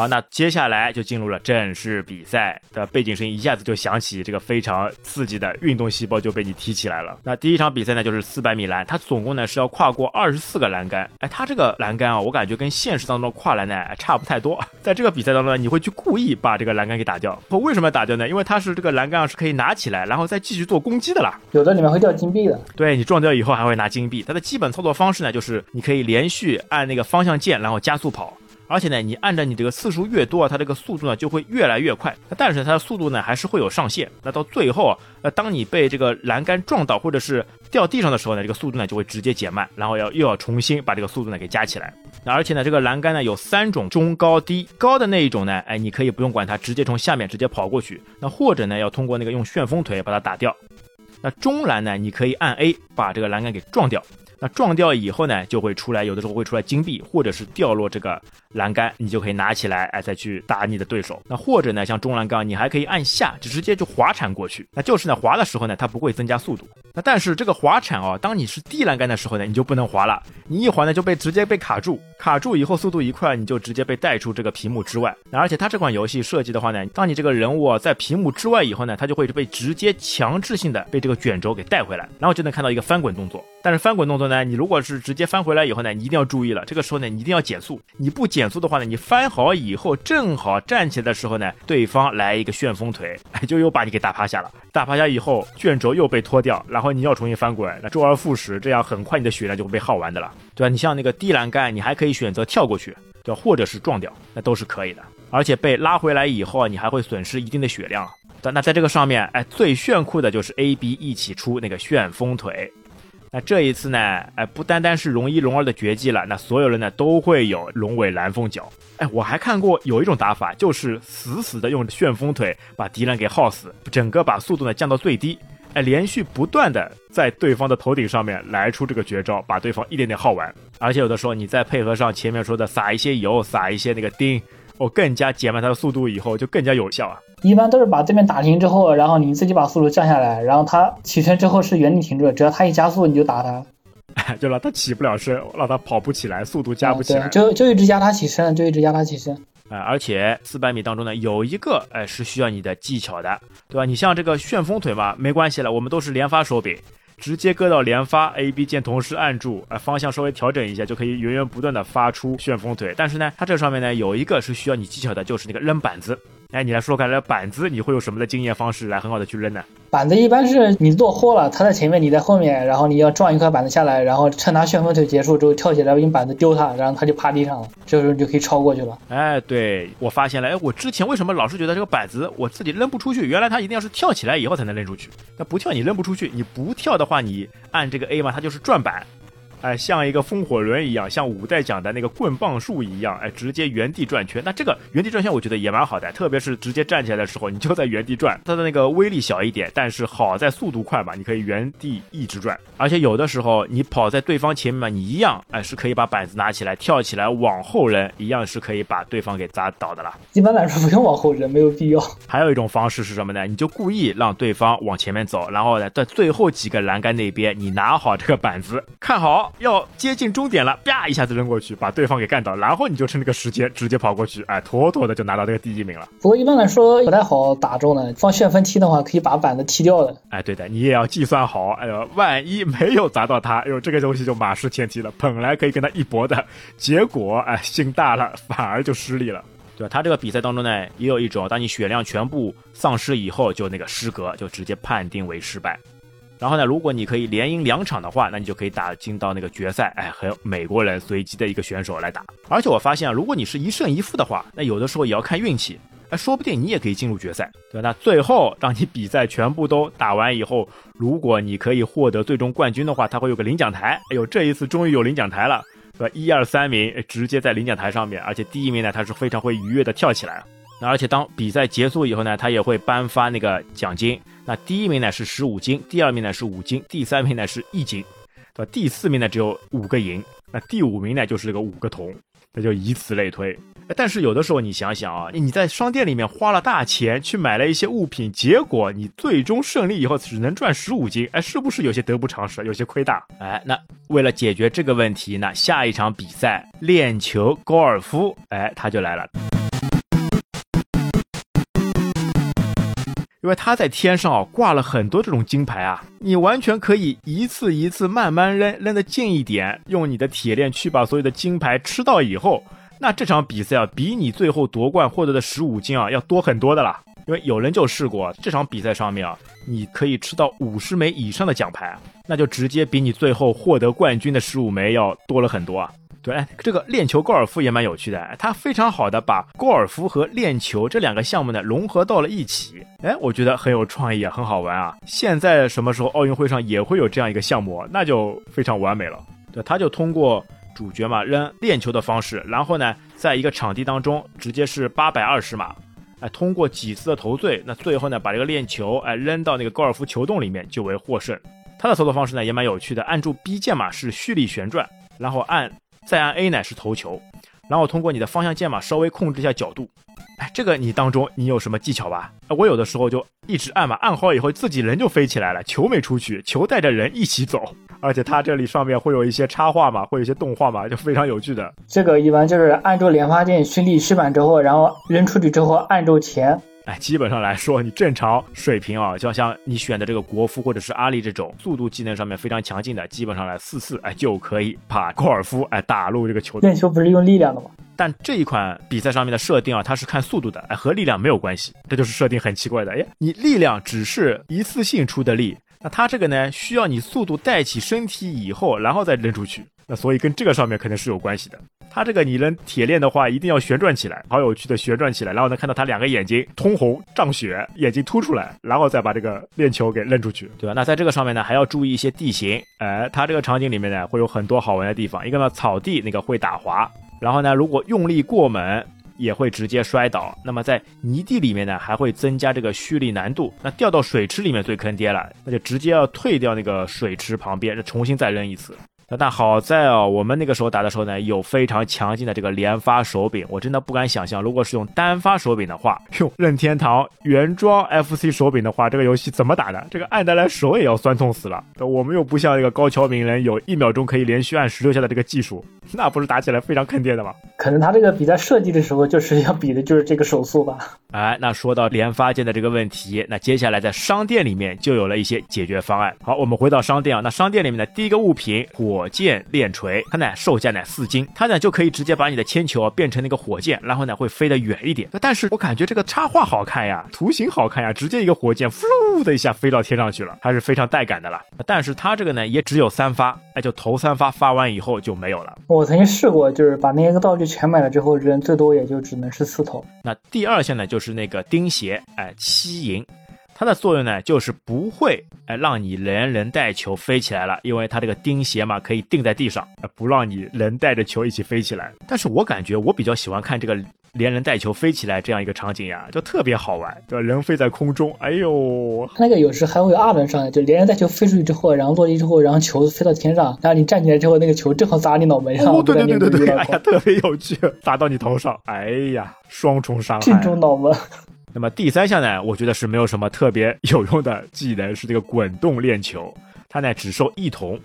好，那接下来就进入了正式比赛的背景声音，一下子就响起，这个非常刺激的运动细胞就被你提起来了。那第一场比赛呢，就是四百米栏，它总共呢是要跨过二十四个栏杆。哎，它这个栏杆啊，我感觉跟现实当中的跨栏呢差不太多。在这个比赛当中呢，你会去故意把这个栏杆给打掉。不，为什么要打掉呢？因为它是这个栏杆是可以拿起来，然后再继续做攻击的啦。有的里面会掉金币的。对你撞掉以后还会拿金币。它的基本操作方式呢，就是你可以连续按那个方向键，然后加速跑。而且呢，你按照你这个次数越多，它这个速度呢就会越来越快。但是它的速度呢还是会有上限。那到最后，呃，当你被这个栏杆撞倒或者是掉地上的时候呢，这个速度呢就会直接减慢，然后要又要重新把这个速度呢给加起来。那而且呢，这个栏杆呢有三种中高低，高的那一种呢，哎，你可以不用管它，直接从下面直接跑过去。那或者呢，要通过那个用旋风腿把它打掉。那中栏呢，你可以按 A 把这个栏杆给撞掉。那撞掉以后呢，就会出来，有的时候会出来金币，或者是掉落这个栏杆，你就可以拿起来，哎，再去打你的对手。那或者呢，像中栏杆，你还可以按下，就直接就滑铲过去。那就是呢，滑的时候呢，它不会增加速度。那但是这个滑铲哦，当你是低栏杆的时候呢，你就不能滑了。你一滑呢，就被直接被卡住，卡住以后速度一快，你就直接被带出这个屏幕之外。那而且它这款游戏设计的话呢，当你这个人物在屏幕之外以后呢，它就会被直接强制性的被这个卷轴给带回来，然后就能看到一个翻滚动作。但是翻滚动作呢，你如果是直接翻回来以后呢，你一定要注意了，这个时候呢，你一定要减速。你不减速的话呢，你翻好以后正好站起来的时候呢，对方来一个旋风腿，[laughs] 就又把你给打趴下了。打趴下以后，卷轴又被脱掉，然后你要重新翻滚，那周而复始，这样很快你的血量就会被耗完的了，对吧？你像那个低栏杆，你还可以选择跳过去，对吧？或者是撞掉，那都是可以的。而且被拉回来以后啊，你还会损失一定的血量。但那在这个上面，哎，最炫酷的就是 A、B 一起出那个旋风腿。那这一次呢，哎，不单单是龙一、龙二的绝技了，那所有人呢都会有龙尾蓝凤脚。哎，我还看过有一种打法，就是死死的用旋风腿把敌人给耗死，整个把速度呢降到最低，哎，连续不断的在对方的头顶上面来出这个绝招，把对方一点点耗完。而且有的时候你再配合上前面说的撒一些油、撒一些那个钉，哦，更加减慢它的速度，以后就更加有效啊。一般都是把对面打停之后，然后你自己把速度降下来，然后他起身之后是原地停住，只要他一加速你就打他，[laughs] 就让他起不了身，让他跑不起来，速度加不起来，对，就就一直压他起身，就一直压他起身。啊，而且四百米当中呢，有一个哎是需要你的技巧的，对吧？你像这个旋风腿嘛，没关系了，我们都是连发手柄，直接搁到连发，A、B 键同时按住，哎，方向稍微调整一下，就可以源源不断的发出旋风腿。但是呢，它这上面呢有一个是需要你技巧的，就是那个扔板子。哎，你来说说看，这板子你会有什么的经验方式来很好的去扔呢？板子一般是你落后了，他在前面，你在后面，然后你要撞一块板子下来，然后趁他旋风腿结束之后跳起来用板子丢他，然后他就趴地上了，这时候你就可以超过去了。哎，对我发现了，哎，我之前为什么老是觉得这个板子我自己扔不出去？原来它一定要是跳起来以后才能扔出去。那不跳你扔不出去，你不跳的话，你按这个 A 嘛，它就是转板。哎，像一个风火轮一样，像五代讲的那个棍棒术一样，哎，直接原地转圈。那这个原地转圈，我觉得也蛮好的，特别是直接站起来的时候，你就在原地转，它的那个威力小一点，但是好在速度快嘛，你可以原地一直转。而且有的时候你跑在对方前面嘛，你一样，哎，是可以把板子拿起来跳起来往后扔，一样是可以把对方给砸倒的了。一般来说不用往后扔，没有必要。还有一种方式是什么呢？你就故意让对方往前面走，然后呢，在最后几个栏杆那边，你拿好这个板子，看好要接近。终点了，啪一下子扔过去，把对方给干倒，然后你就趁这个时间直接跑过去，哎，妥妥的就拿到这个第一名了。不过一般来说不太好打中的，放旋风踢的话可以把板子踢掉的。哎，对的，你也要计算好，哎呦，万一没有砸到他，哎呦，这个东西就马失前蹄了。本来可以跟他一搏的结果，哎，心大了，反而就失利了，对吧？他这个比赛当中呢，也有一种，当你血量全部丧失以后，就那个失格，就直接判定为失败。然后呢，如果你可以连赢两场的话，那你就可以打进到那个决赛，哎，和美国人随机的一个选手来打。而且我发现啊，如果你是一胜一负的话，那有的时候也要看运气，哎，说不定你也可以进入决赛，对吧？那最后当你比赛全部都打完以后，如果你可以获得最终冠军的话，他会有个领奖台。哎呦，这一次终于有领奖台了，对吧？一二三名直接在领奖台上面，而且第一名呢，他是非常会愉悦的跳起来。那而且当比赛结束以后呢，他也会颁发那个奖金。那第一名呢是十五金，第二名呢是五金，第三名呢是一金，对吧？第四名呢只有五个银，那第五名呢就是这个五个铜，那就以此类推。但是有的时候你想想啊，你在商店里面花了大钱去买了一些物品，结果你最终胜利以后只能赚十五金，哎，是不是有些得不偿失，有些亏大？哎，那为了解决这个问题那，下一场比赛链球高尔夫，哎，他就来了。因为他在天上啊挂了很多这种金牌啊，你完全可以一次一次慢慢扔，扔得近一点，用你的铁链去把所有的金牌吃到以后，那这场比赛啊比你最后夺冠获得的十五金啊要多很多的啦。因为有人就试过这场比赛上面啊，你可以吃到五十枚以上的奖牌，那就直接比你最后获得冠军的十五枚要多了很多啊。对，这个链球高尔夫也蛮有趣的，它非常好的把高尔夫和链球这两个项目呢融合到了一起。哎，我觉得很有创意，很好玩啊！现在什么时候奥运会上也会有这样一个项目，那就非常完美了。对，他就通过主角嘛扔链球的方式，然后呢，在一个场地当中直接是八百二十码，哎，通过几次的投坠，那最后呢把这个链球哎扔到那个高尔夫球洞里面就为获胜。他的操作方式呢也蛮有趣的，按住 B 键嘛是蓄力旋转，然后按。再按 A 呢是投球，然后通过你的方向键嘛，稍微控制一下角度。哎，这个你当中你有什么技巧吧？我有的时候就一直按嘛，按好以后自己人就飞起来了，球没出去，球带着人一起走。而且它这里上面会有一些插画嘛，会有一些动画嘛，就非常有趣的。这个一般就是按住连发键蓄力蓄满之后，然后扔出去之后按住前。哎，基本上来说，你正常水平啊，就像你选的这个国服或者是阿丽这种速度技能上面非常强劲的，基本上来四次哎就可以把高尔夫哎打入这个球。练球不是用力量的吗？但这一款比赛上面的设定啊，它是看速度的，哎，和力量没有关系，这就是设定很奇怪的。哎，你力量只是一次性出的力，那它这个呢，需要你速度带起身体以后，然后再扔出去，那所以跟这个上面肯定是有关系的。它这个你扔铁链的话，一定要旋转起来，好有趣的旋转起来，然后能看到它两个眼睛通红胀血，眼睛凸出来，然后再把这个链球给扔出去，对吧？那在这个上面呢，还要注意一些地形，哎，它这个场景里面呢，会有很多好玩的地方，一个呢，草地那个会打滑。然后呢，如果用力过猛，也会直接摔倒。那么在泥地里面呢，还会增加这个蓄力难度。那掉到水池里面最坑爹了，那就直接要退掉那个水池旁边，重新再扔一次。但好在哦，我们那个时候打的时候呢，有非常强劲的这个连发手柄，我真的不敢想象，如果是用单发手柄的话，[laughs] 用任天堂原装 FC 手柄的话，这个游戏怎么打的？这个按下来手也要酸痛死了。我们又不像这个高桥名人有一秒钟可以连续按十六下的这个技术，那不是打起来非常坑爹的吗？可能他这个比赛设计的时候就是要比的就是这个手速吧。哎，[laughs] 那说到连发键的这个问题，那接下来在商店里面就有了一些解决方案。好，我们回到商店啊，那商店里面的第一个物品火。火箭链锤，它呢售价呢四金，它呢就可以直接把你的铅球啊变成那个火箭，然后呢会飞得远一点。但是我感觉这个插画好看呀，图形好看呀，直接一个火箭，呼的一下飞到天上去了，还是非常带感的了。[laughs] 但是它这个呢也只有三发，哎，就头三发发完以后就没有了。我曾经试过，就是把那些个道具全买了之后，人最多也就只能是四头。那第二项呢就是那个钉鞋，哎，七银。它的作用呢，就是不会哎让你连人带球飞起来了，因为它这个钉鞋嘛，可以钉在地上，不让你人带着球一起飞起来。但是我感觉我比较喜欢看这个连人带球飞起来这样一个场景呀，就特别好玩，对吧？人飞在空中，哎呦，那个有时还会有二轮上来，就连人带球飞出去之后，然后落地之后，然后球飞到天上，然后你站起来之后，那个球正好砸你脑门上，哦，[laughs] 对对对对对，哎呀，特别有趣，砸到你头上，哎呀，双重伤害，正中脑门。那么第三项呢，我觉得是没有什么特别有用的技能，是这个滚动链球，它呢只收一铜。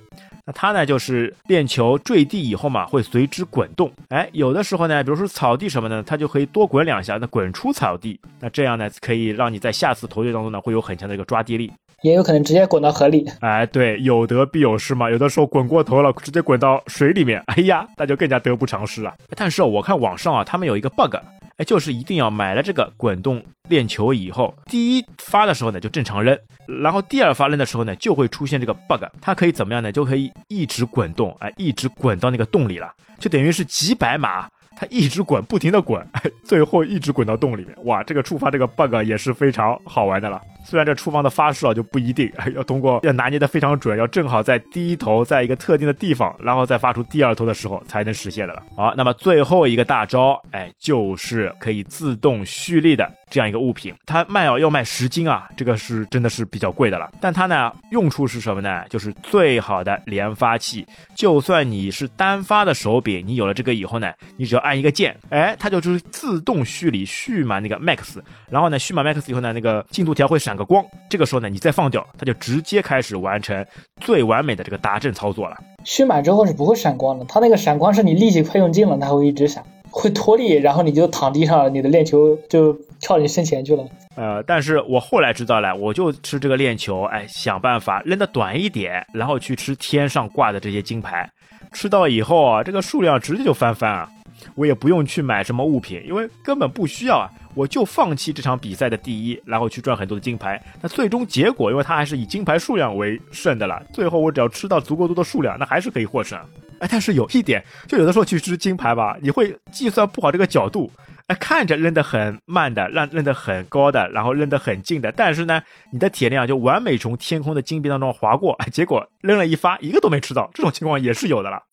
那它呢就是链球坠地以后嘛，会随之滚动。哎，有的时候呢，比如说草地什么的，它就可以多滚两下，那滚出草地。那这样呢，可以让你在下次投掷当中呢，会有很强的一个抓地力。也有可能直接滚到河里。哎，对，有得必有失嘛。有的时候滚过头了，直接滚到水里面，哎呀，那就更加得不偿失了。但是我看网上啊，他们有一个 bug。哎，就是一定要买了这个滚动链球以后，第一发的时候呢就正常扔，然后第二发扔的时候呢就会出现这个 bug，它可以怎么样呢？就可以一直滚动，哎，一直滚到那个洞里了，就等于是几百码，它一直滚，不停的滚，最后一直滚到洞里面。哇，这个触发这个 bug 也是非常好玩的了。虽然这触发的发射就不一定，[laughs] 要通过要拿捏的非常准，要正好在第一头在一个特定的地方，然后再发出第二头的时候才能实现的了。好，那么最后一个大招，哎，就是可以自动蓄力的这样一个物品，它卖哦要卖十金啊，这个是真的是比较贵的了。但它呢用处是什么呢？就是最好的连发器，就算你是单发的手柄，你有了这个以后呢，你只要按一个键，哎，它就是自动蓄力蓄满那个 max，然后呢蓄满 max 以后呢，那个进度条会闪。个光，这个时候呢，你再放掉，它就直接开始完成最完美的这个达阵操作了。蓄满之后是不会闪光的，它那个闪光是你力气快用尽了，它会一直闪，会脱力，然后你就躺地上，你的链球就跳你身前去了。呃，但是我后来知道了，我就吃这个链球，哎，想办法扔的短一点，然后去吃天上挂的这些金牌，吃到以后啊，这个数量直接就翻番啊，我也不用去买什么物品，因为根本不需要啊。我就放弃这场比赛的第一，然后去赚很多的金牌。那最终结果，因为它还是以金牌数量为胜的了。最后我只要吃到足够多的数量，那还是可以获胜。哎，但是有一点，就有的时候去吃金牌吧，你会计算不好这个角度。哎，看着扔得很慢的，让扔得很高的，然后扔得很近的，但是呢，你的铁链就完美从天空的金币当中划过，结果扔了一发，一个都没吃到。这种情况也是有的了。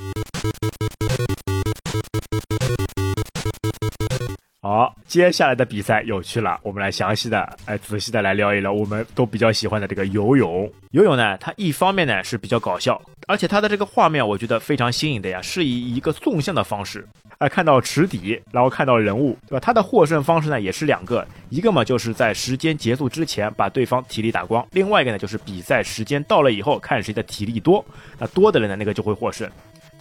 好，接下来的比赛有趣了，我们来详细的、哎，仔细的来聊一聊我们都比较喜欢的这个游泳。游泳呢，它一方面呢是比较搞笑，而且它的这个画面我觉得非常新颖的呀，是以一个纵向的方式。哎，看到池底，然后看到人物，对吧？它的获胜方式呢也是两个，一个嘛就是在时间结束之前把对方体力打光，另外一个呢就是比赛时间到了以后看谁的体力多，那多的人呢那个就会获胜。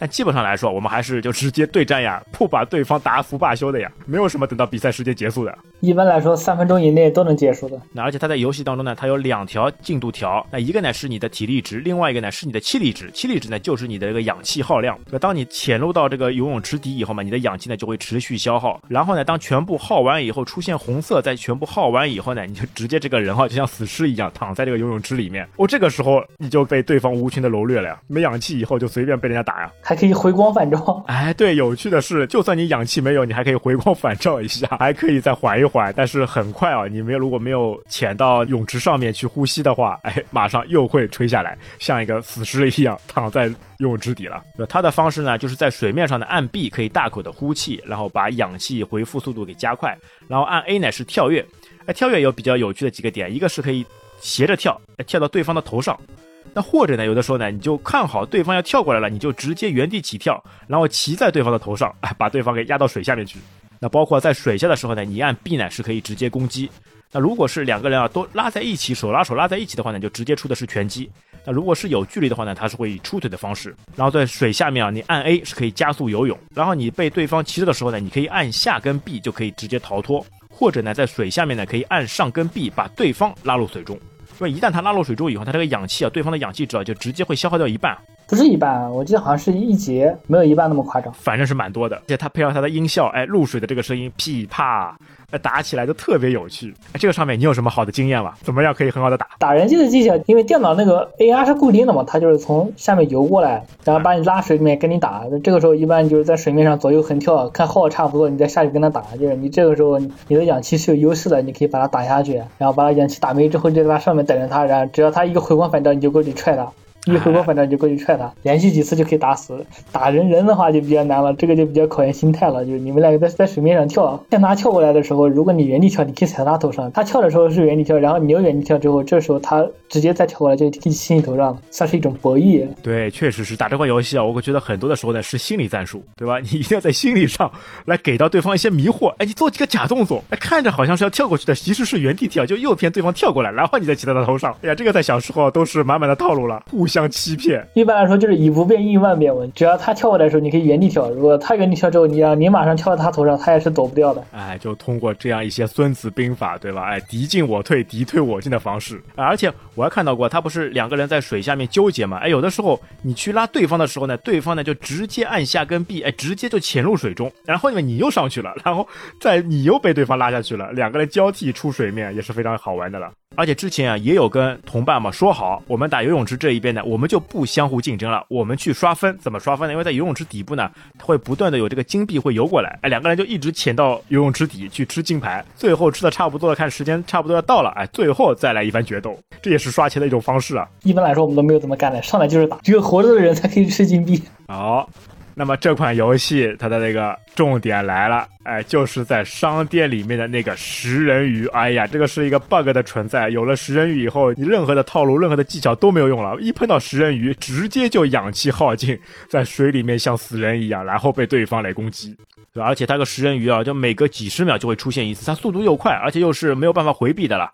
但基本上来说，我们还是就直接对战呀，不把对方打服罢休的呀，没有什么等到比赛时间结束的。一般来说，三分钟以内都能结束的。那而且它在游戏当中呢，它有两条进度条，那一个呢是你的体力值，另外一个呢是你的气力值。气力值呢就是你的这个氧气耗量。那当你潜入到这个游泳池底以后嘛，你的氧气呢就会持续消耗。然后呢，当全部耗完以后，出现红色，在全部耗完以后呢，你就直接这个人哈，就像死尸一样躺在这个游泳池里面。哦，这个时候你就被对方无情的蹂躏了呀，没氧气以后就随便被人家打呀，还可以回光返照。哎，对，有趣的是，就算你氧气没有，你还可以回光返照一下，[laughs] 还可以再缓一缓。但是很快啊，你没有如果没有潜到泳池上面去呼吸的话，[laughs] 哎，马上又会吹下来，像一个死尸一样躺在泳池底了。[laughs] 那它的方式呢，就是在水面上的按 B 可以大口的呼气，然后把氧气回复速度给加快，然后按 A 呢是跳跃。哎，跳跃有比较有趣的几个点，一个是可以斜着跳，跳到对方的头上。那或者呢，有的时候呢，你就看好对方要跳过来了，你就直接原地起跳，然后骑在对方的头上，哎，把对方给压到水下面去。那包括在水下的时候呢，你按 B 呢是可以直接攻击。那如果是两个人啊都拉在一起，手拉手拉在一起的话呢，就直接出的是拳击。那如果是有距离的话呢，它是会以出腿的方式。然后在水下面啊，你按 A 是可以加速游泳，然后你被对方骑着的时候呢，你可以按下跟 B 就可以直接逃脱，或者呢在水下面呢可以按上跟 B 把对方拉入水中。因为一旦它拉落水中以后，它这个氧气啊，对方的氧气值啊，就直接会消耗掉一半。不是一半，我记得好像是一节，没有一半那么夸张。反正是蛮多的，而且它配上它的音效，哎，入水的这个声音噼啪。打起来就特别有趣。这个上面你有什么好的经验吗？怎么样可以很好的打？打人机的技巧，因为电脑那个 AR 是固定的嘛，它就是从下面游过来，然后把你拉水里面跟你打。这个时候一般就是在水面上左右横跳，看号差不多，你再下去跟他打。就是你这个时候你的氧气是有优势的，你可以把他打下去，然后把他氧气打没之后就在他上面等着他，然后只要他一个回光返照，你就过去踹他。一回光返照就过去踹他，连续几次就可以打死。打人人的话就比较难了，这个就比较考验心态了。就是你们两个在在水面上跳，见他跳过来的时候，如果你原地跳，你可以踩他头上；他跳的时候是原地跳，然后你又原地跳之后，这时候他直接再跳过来就踢你头上，算是一种博弈。对，确实是打这款游戏啊，我觉得很多的时候呢是心理战术，对吧？你一定要在心理上来给到对方一些迷惑。哎，你做几个假动作，哎，看着好像是要跳过去的，其实是原地跳，就诱骗对方跳过来，然后你再骑在他头上。哎呀，这个在小时候都是满满的套路了，互相欺骗。一般来说就是以不变应万变嘛，只要他跳过来的时候，你可以原地跳；如果他原地跳之后，你让你马上跳到他头上，他也是躲不掉的。哎，就通过这样一些孙子兵法，对吧？哎，敌进我退，敌退我进的方式。而且我还看到过，他不是两个人在水下面纠结嘛？哎，有的时候你去拉对方的时候呢，对方呢就直接按下跟 B，哎，直接就潜入水中，然后呢你又上去了，然后在你又被对方拉下去了，两个人交替出水面也是非常好玩的了。而且之前啊也有跟同伴嘛说好，我们打游泳池这一边呢，我们就不相互竞争了，我们去刷分。怎么刷分呢？因为在游泳池底部呢，会不断的有这个金币会游过来，哎，两个人就一直潜到游泳池底去吃金牌，最后吃的差不多了，看时间差不多要到了，哎，最后再来一番决斗，这也是刷钱的一种方式啊。一般来说我们都没有这么干的，上来就是打，只有活着的人才可以吃金币。好。那么这款游戏它的那个重点来了，哎，就是在商店里面的那个食人鱼。哎呀，这个是一个 bug 的存在。有了食人鱼以后，你任何的套路、任何的技巧都没有用了。一碰到食人鱼，直接就氧气耗尽，在水里面像死人一样，然后被对方来攻击。而且它个食人鱼啊，就每隔几十秒就会出现一次，它速度又快，而且又是没有办法回避的了。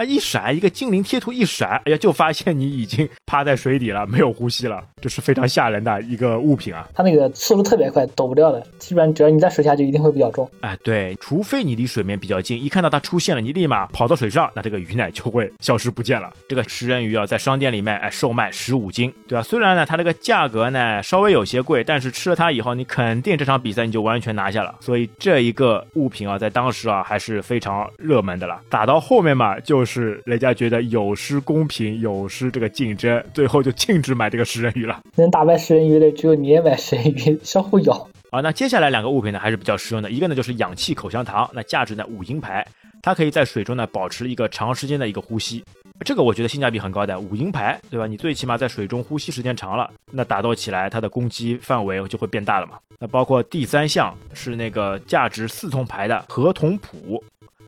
啊！一闪，一个精灵贴图一闪，哎呀，就发现你已经趴在水底了，没有呼吸了，这是非常吓人的一个物品啊！它那个速度特别快，躲不掉的，基本上只要你在水下就一定会比较重。哎，对，除非你离水面比较近，一看到它出现了，你立马跑到水上，那这个鱼呢就会消失不见了。这个食人鱼啊，在商店里面哎售卖十五斤，对吧？虽然呢它这个价格呢稍微有些贵，但是吃了它以后，你肯定这场比赛你就完全拿下了。所以这一个物品啊，在当时啊还是非常热门的了。打到后面嘛，就是人家觉得有失公平，有失这个竞争，最后就禁止买这个食人鱼了。能打败食人鱼的只有你也买食人鱼，相互咬。啊，那接下来两个物品呢还是比较实用的，一个呢就是氧气口香糖，那价值呢五银牌，它可以在水中呢保持一个长时间的一个呼吸，这个我觉得性价比很高的，五银牌，对吧？你最起码在水中呼吸时间长了，那打斗起来它的攻击范围就会变大了嘛。那包括第三项是那个价值四铜牌的合同谱。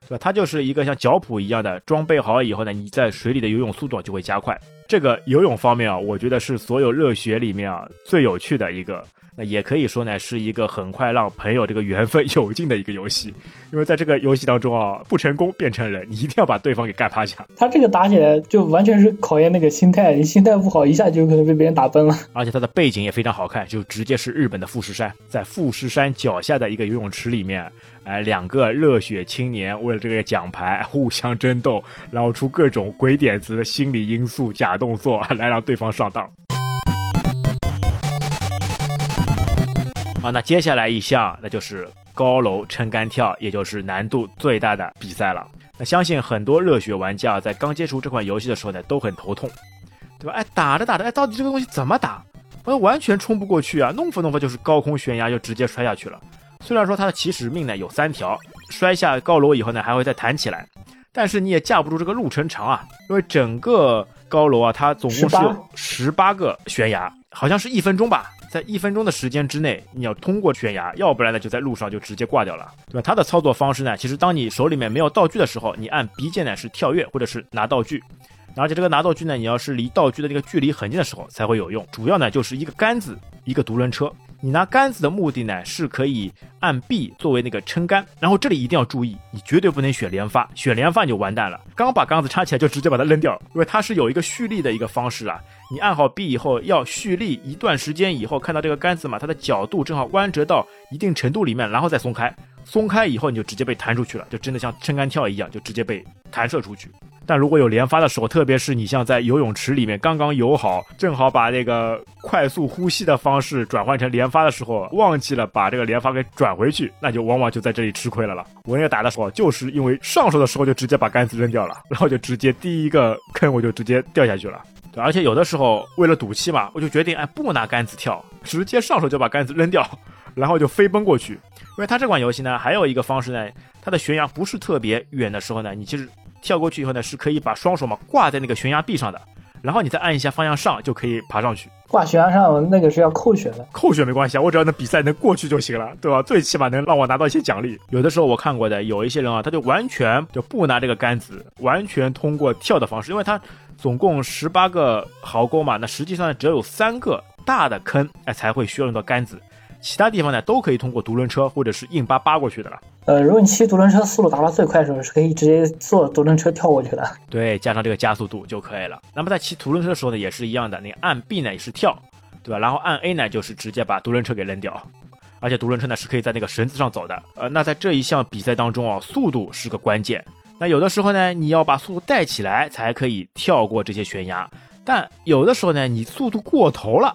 对吧？它就是一个像脚蹼一样的，装备好以后呢，你在水里的游泳速度就会加快。这个游泳方面啊，我觉得是所有热血里面啊最有趣的一个。那也可以说呢，是一个很快让朋友这个缘分 [laughs] 有尽的一个游戏，因为在这个游戏当中啊，不成功变成人，你一定要把对方给干趴下。他这个打起来就完全是考验那个心态，你心态不好，一下就可能被别人打崩了。而且它的背景也非常好看，就直接是日本的富士山，在富士山脚下的一个游泳池里面，哎，两个热血青年为了这个奖牌互相争斗，然后出各种鬼点子、心理因素、假打动作 [laughs] 来让对方上当。好，那接下来一项，那就是高楼撑杆跳，也就是难度最大的比赛了。那相信很多热血玩家在刚接触这款游戏的时候呢，都很头痛，对吧？哎，打着打着，哎，到底这个东西怎么打？我完全冲不过去啊！弄不弄不就是高空悬崖，就直接摔下去了。虽然说它的起始命呢有三条，摔下高楼以后呢还会再弹起来，但是你也架不住这个路程长啊，因为整个高楼啊，它总共是有十八个悬崖，好像是一分钟吧。在一分钟的时间之内，你要通过悬崖，要不然呢就在路上就直接挂掉了，对吧？它的操作方式呢，其实当你手里面没有道具的时候，你按 B 键呢是跳跃或者是拿道具，而且这个拿道具呢，你要是离道具的那个距离很近的时候才会有用。主要呢就是一个杆子，一个独轮车。你拿杆子的目的呢，是可以按 B 作为那个撑杆，然后这里一定要注意，你绝对不能选连发，选连发你就完蛋了。刚把杆子插起来就直接把它扔掉，因为它是有一个蓄力的一个方式啊。你按好 B 以后要蓄力一段时间以后，看到这个杆子嘛，它的角度正好弯折到一定程度里面，然后再松开。松开以后你就直接被弹出去了，就真的像撑杆跳一样，就直接被弹射出去。但如果有连发的时候，特别是你像在游泳池里面刚刚游好，正好把那个快速呼吸的方式转换成连发的时候，忘记了把这个连发给转回去，那就往往就在这里吃亏了了。我那个打的时候，就是因为上手的时候就直接把杆子扔掉了，然后就直接第一个坑我就直接掉下去了。对，而且有的时候为了赌气嘛，我就决定哎不拿杆子跳，直接上手就把杆子扔掉，然后就飞奔过去。因为它这款游戏呢，还有一个方式呢，它的悬崖不是特别远的时候呢，你其实。跳过去以后呢，是可以把双手嘛挂在那个悬崖壁上的，然后你再按一下方向上就可以爬上去。挂悬崖上那个是要扣血的，扣血没关系啊，我只要能比赛能过去就行了，对吧？最起码能让我拿到一些奖励。有的时候我看过的有一些人啊，他就完全就不拿这个杆子，完全通过跳的方式，因为他总共十八个壕沟嘛，那实际上只有三个大的坑哎才会需要用到杆子。其他地方呢，都可以通过独轮车或者是硬巴扒过去的了。呃，如果你骑独轮车速度达到最快的时候，是可以直接坐独轮车跳过去的。[laughs] 对，加上这个加速度就可以了。那么在骑独轮车的时候呢，也是一样的，你按 B 呢也是跳，对吧？然后按 A 呢就是直接把独轮车给扔掉。而且独轮车呢是可以在那个绳子上走的。呃，那在这一项比赛当中啊，速度是个关键。那有的时候呢，你要把速度带起来才可以跳过这些悬崖，但有的时候呢，你速度过头了。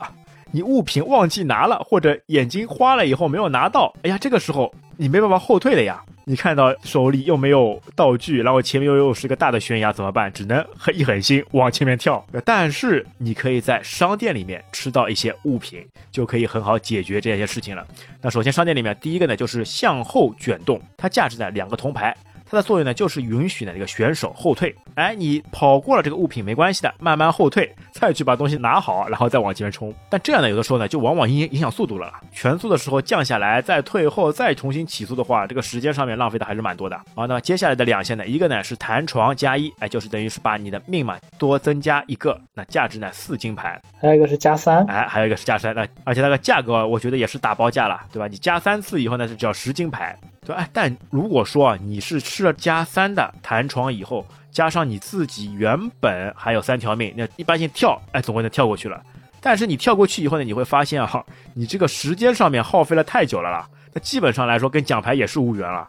你物品忘记拿了，或者眼睛花了以后没有拿到，哎呀，这个时候你没办法后退了呀。你看到手里又没有道具，然后前面又又是个大的悬崖，怎么办？只能狠一狠心往前面跳。但是你可以在商店里面吃到一些物品，就可以很好解决这些事情了。那首先商店里面第一个呢就是向后卷动，它价值呢两个铜牌。它的作用呢，就是允许呢这个选手后退。哎，你跑过了这个物品没关系的，慢慢后退，再去把东西拿好，然后再往前面冲。但这样呢，有的时候呢，就往往影影响速度了。全速的时候降下来，再退后，再重新起速的话，这个时间上面浪费的还是蛮多的。好，那么接下来的两项呢，一个呢是弹床加一，哎，就是等于是把你的命嘛多增加一个，那价值呢四金牌。还有一个是加三，哎，还有一个是加三，那而且那个价格我觉得也是打包价了，对吧？你加三次以后呢，是只要十金牌。对，哎，但如果说啊，你是吃了加三的弹床以后，加上你自己原本还有三条命，那一般性跳，哎，总会能跳过去了。但是你跳过去以后呢，你会发现啊，你这个时间上面耗费了太久了啦，那基本上来说跟奖牌也是无缘了。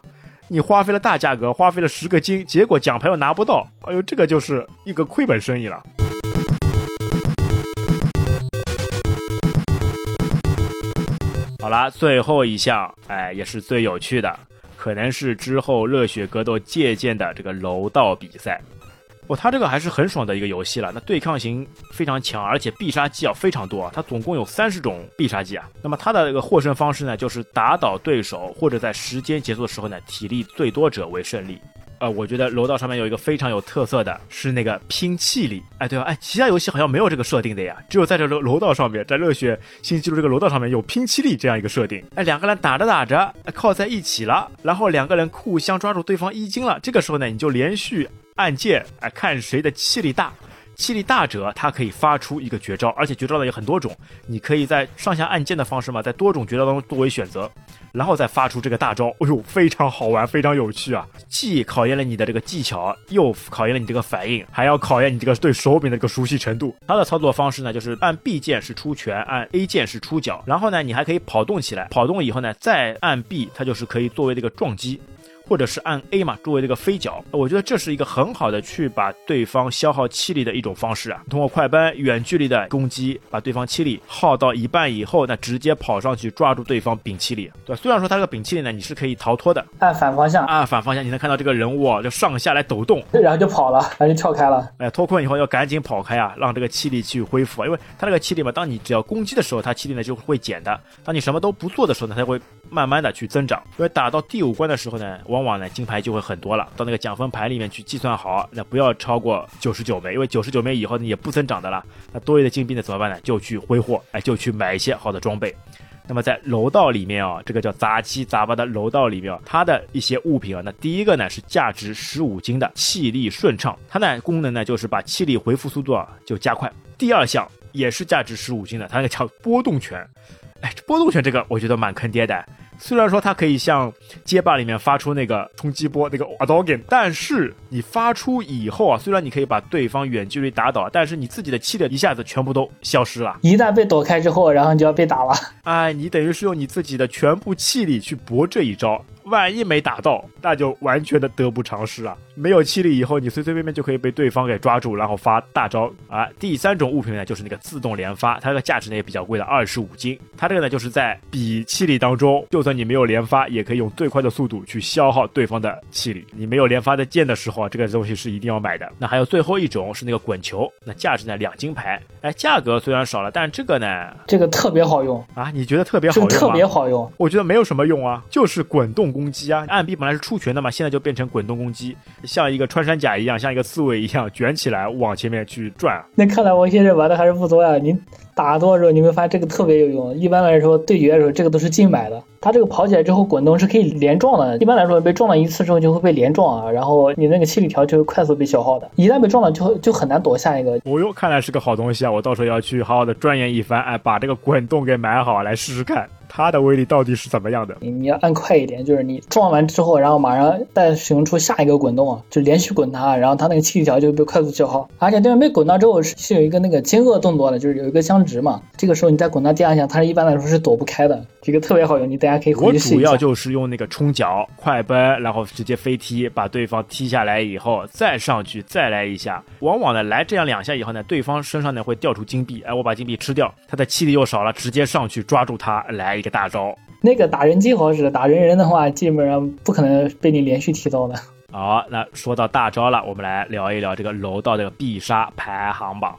你花费了大价格，花费了十个金，结果奖牌又拿不到，哎呦，这个就是一个亏本生意了。好了，最后一项，哎，也是最有趣的。可能是之后热血格斗借鉴的这个楼道比赛，哦，它这个还是很爽的一个游戏了。那对抗型非常强，而且必杀技啊非常多啊，它总共有三十种必杀技啊。那么它的这个获胜方式呢，就是打倒对手，或者在时间结束的时候呢，体力最多者为胜利。呃，我觉得楼道上面有一个非常有特色的是那个拼气力，哎，对吧？哎，其他游戏好像没有这个设定的呀，只有在这楼楼道上面，在热血新纪录这个楼道上面有拼气力这样一个设定。哎，两个人打着打着靠在一起了，然后两个人互相抓住对方衣襟了，这个时候呢，你就连续按键，哎，看谁的气力大。气力大者，它可以发出一个绝招，而且绝招呢有很多种，你可以在上下按键的方式嘛，在多种绝招当中作为选择，然后再发出这个大招。哎呦，非常好玩，非常有趣啊！既考验了你的这个技巧，又考验了你这个反应，还要考验你这个对手柄的这个熟悉程度。它的操作方式呢，就是按 B 键是出拳，按 A 键是出脚，然后呢，你还可以跑动起来，跑动以后呢，再按 B，它就是可以作为这个撞击。或者是按 A 嘛，作为这个飞脚，我觉得这是一个很好的去把对方消耗气力的一种方式啊。通过快奔、远距离的攻击，把对方气力耗到一半以后，那直接跑上去抓住对方屏气力，对吧？虽然说他这个屏气力呢，你是可以逃脱的，按反方向，按反方向，你能看到这个人物啊，就上下来抖动，然后就跑了，然后就跳开了。[laughs] 哎，脱困以后要赶紧跑开啊，让这个气力去恢复啊，因为他这个气力嘛，当你只要攻击的时候，他气力呢就会减的；当你什么都不做的时候呢，它会慢慢的去增长。因为打到第五关的时候呢，往往呢金牌就会。很多了，到那个奖分牌里面去计算好，那不要超过九十九枚，因为九十九枚以后呢也不增长的了。那多余的金币呢怎么办呢？就去挥霍，哎，就去买一些好的装备。那么在楼道里面啊，这个叫杂七杂八的楼道里面啊，它的一些物品啊，那第一个呢是价值十五金的气力顺畅，它呢功能呢就是把气力回复速度啊就加快。第二项也是价值十五金的，它那个叫波动拳，哎，这波动拳这个我觉得蛮坑爹的。虽然说它可以像街霸里面发出那个冲击波那个瓦刀剑，但是你发出以后啊，虽然你可以把对方远距离打倒，但是你自己的气力一下子全部都消失了。一旦被躲开之后，然后你就要被打了。哎，你等于是用你自己的全部气力去搏这一招。万一没打到，那就完全的得不偿失啊！没有气力以后，你随随便便就可以被对方给抓住，然后发大招啊！第三种物品呢，就是那个自动连发，它这个价值呢也比较贵的，二十五金。它这个呢就是在比气力当中，就算你没有连发，也可以用最快的速度去消耗对方的气力。你没有连发的剑的时候啊，这个东西是一定要买的。那还有最后一种是那个滚球，那价值呢两金牌。哎，价格虽然少了，但这个呢，这个特别好用啊！你觉得特别好用吗？特别好用，我觉得没有什么用啊，就是滚动攻击啊！暗臂本来是出拳的嘛，现在就变成滚动攻击，像一个穿山甲一样，像一个刺猬一样卷起来往前面去转。那看来王先生玩的还是不多呀。你打多的时候，你会发现这个特别有用。一般来说，对决的时候，这个都是竞买的。它这个跑起来之后滚动是可以连撞的。一般来说，被撞了一次之后就会被连撞啊，然后你那个气力条就会快速被消耗的。一旦被撞了，就就很难躲下一个。哦哟，看来是个好东西啊！我到时候要去好好的钻研一番，哎，把这个滚动给买好来试试看。它的威力到底是怎么样的？你你要按快一点，就是你撞完之后，然后马上再使用出下一个滚动啊，就连续滚它，然后它那个气体条就被快速消耗。而且对面被滚到之后是是有一个那个惊愕动作的，就是有一个僵直嘛。这个时候你再滚到第二下，它是一般来说是躲不开的。这个特别好用，你大家可以回去试一下。我主要就是用那个冲脚、快奔，然后直接飞踢，把对方踢下来以后再上去再来一下。往往呢来这样两下以后呢，对方身上呢会掉出金币，哎，我把金币吃掉，他的气力又少了，直接上去抓住他来一个大招。那个打人机好使，打人人的话，基本上不可能被你连续踢到的。好，那说到大招了，我们来聊一聊这个楼道的必杀排行榜。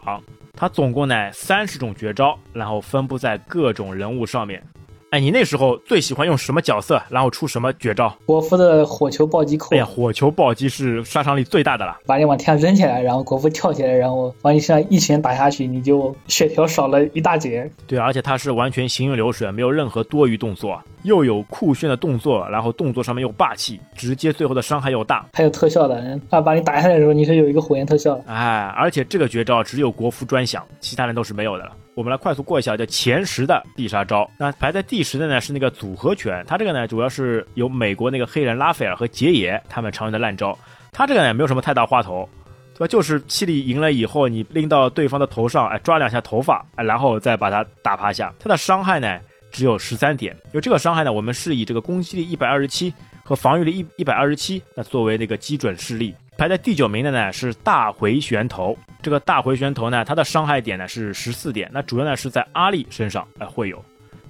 它总共呢三十种绝招，然后分布在各种人物上面。哎，你那时候最喜欢用什么角色，然后出什么绝招？国服的火球暴击扣。哎呀，火球暴击是杀伤力最大的了，把你往天上扔起来，然后国服跳起来，然后往你身上一拳打下去，你就血条少了一大截。对，而且它是完全行云流水，没有任何多余动作。又有酷炫的动作，然后动作上面又霸气，直接最后的伤害又大，还有特效的，啊，把你打下来的时候你是有一个火焰特效，哎，而且这个绝招只有国服专享，其他人都是没有的了。我们来快速过一下，叫前十的必杀招。那排在第十的呢是那个组合拳，它这个呢主要是由美国那个黑人拉斐尔和杰爷他们常用的烂招，它这个呢没有什么太大花头，对吧？就是气力赢了以后，你拎到对方的头上，哎，抓两下头发，哎，然后再把他打趴下，它的伤害呢？只有十三点，就这个伤害呢，我们是以这个攻击力一百二十七和防御力一一百二十七，那作为那个基准势力。排在第九名的呢是大回旋头，这个大回旋头呢，它的伤害点呢是十四点，那主要呢是在阿力身上哎会有。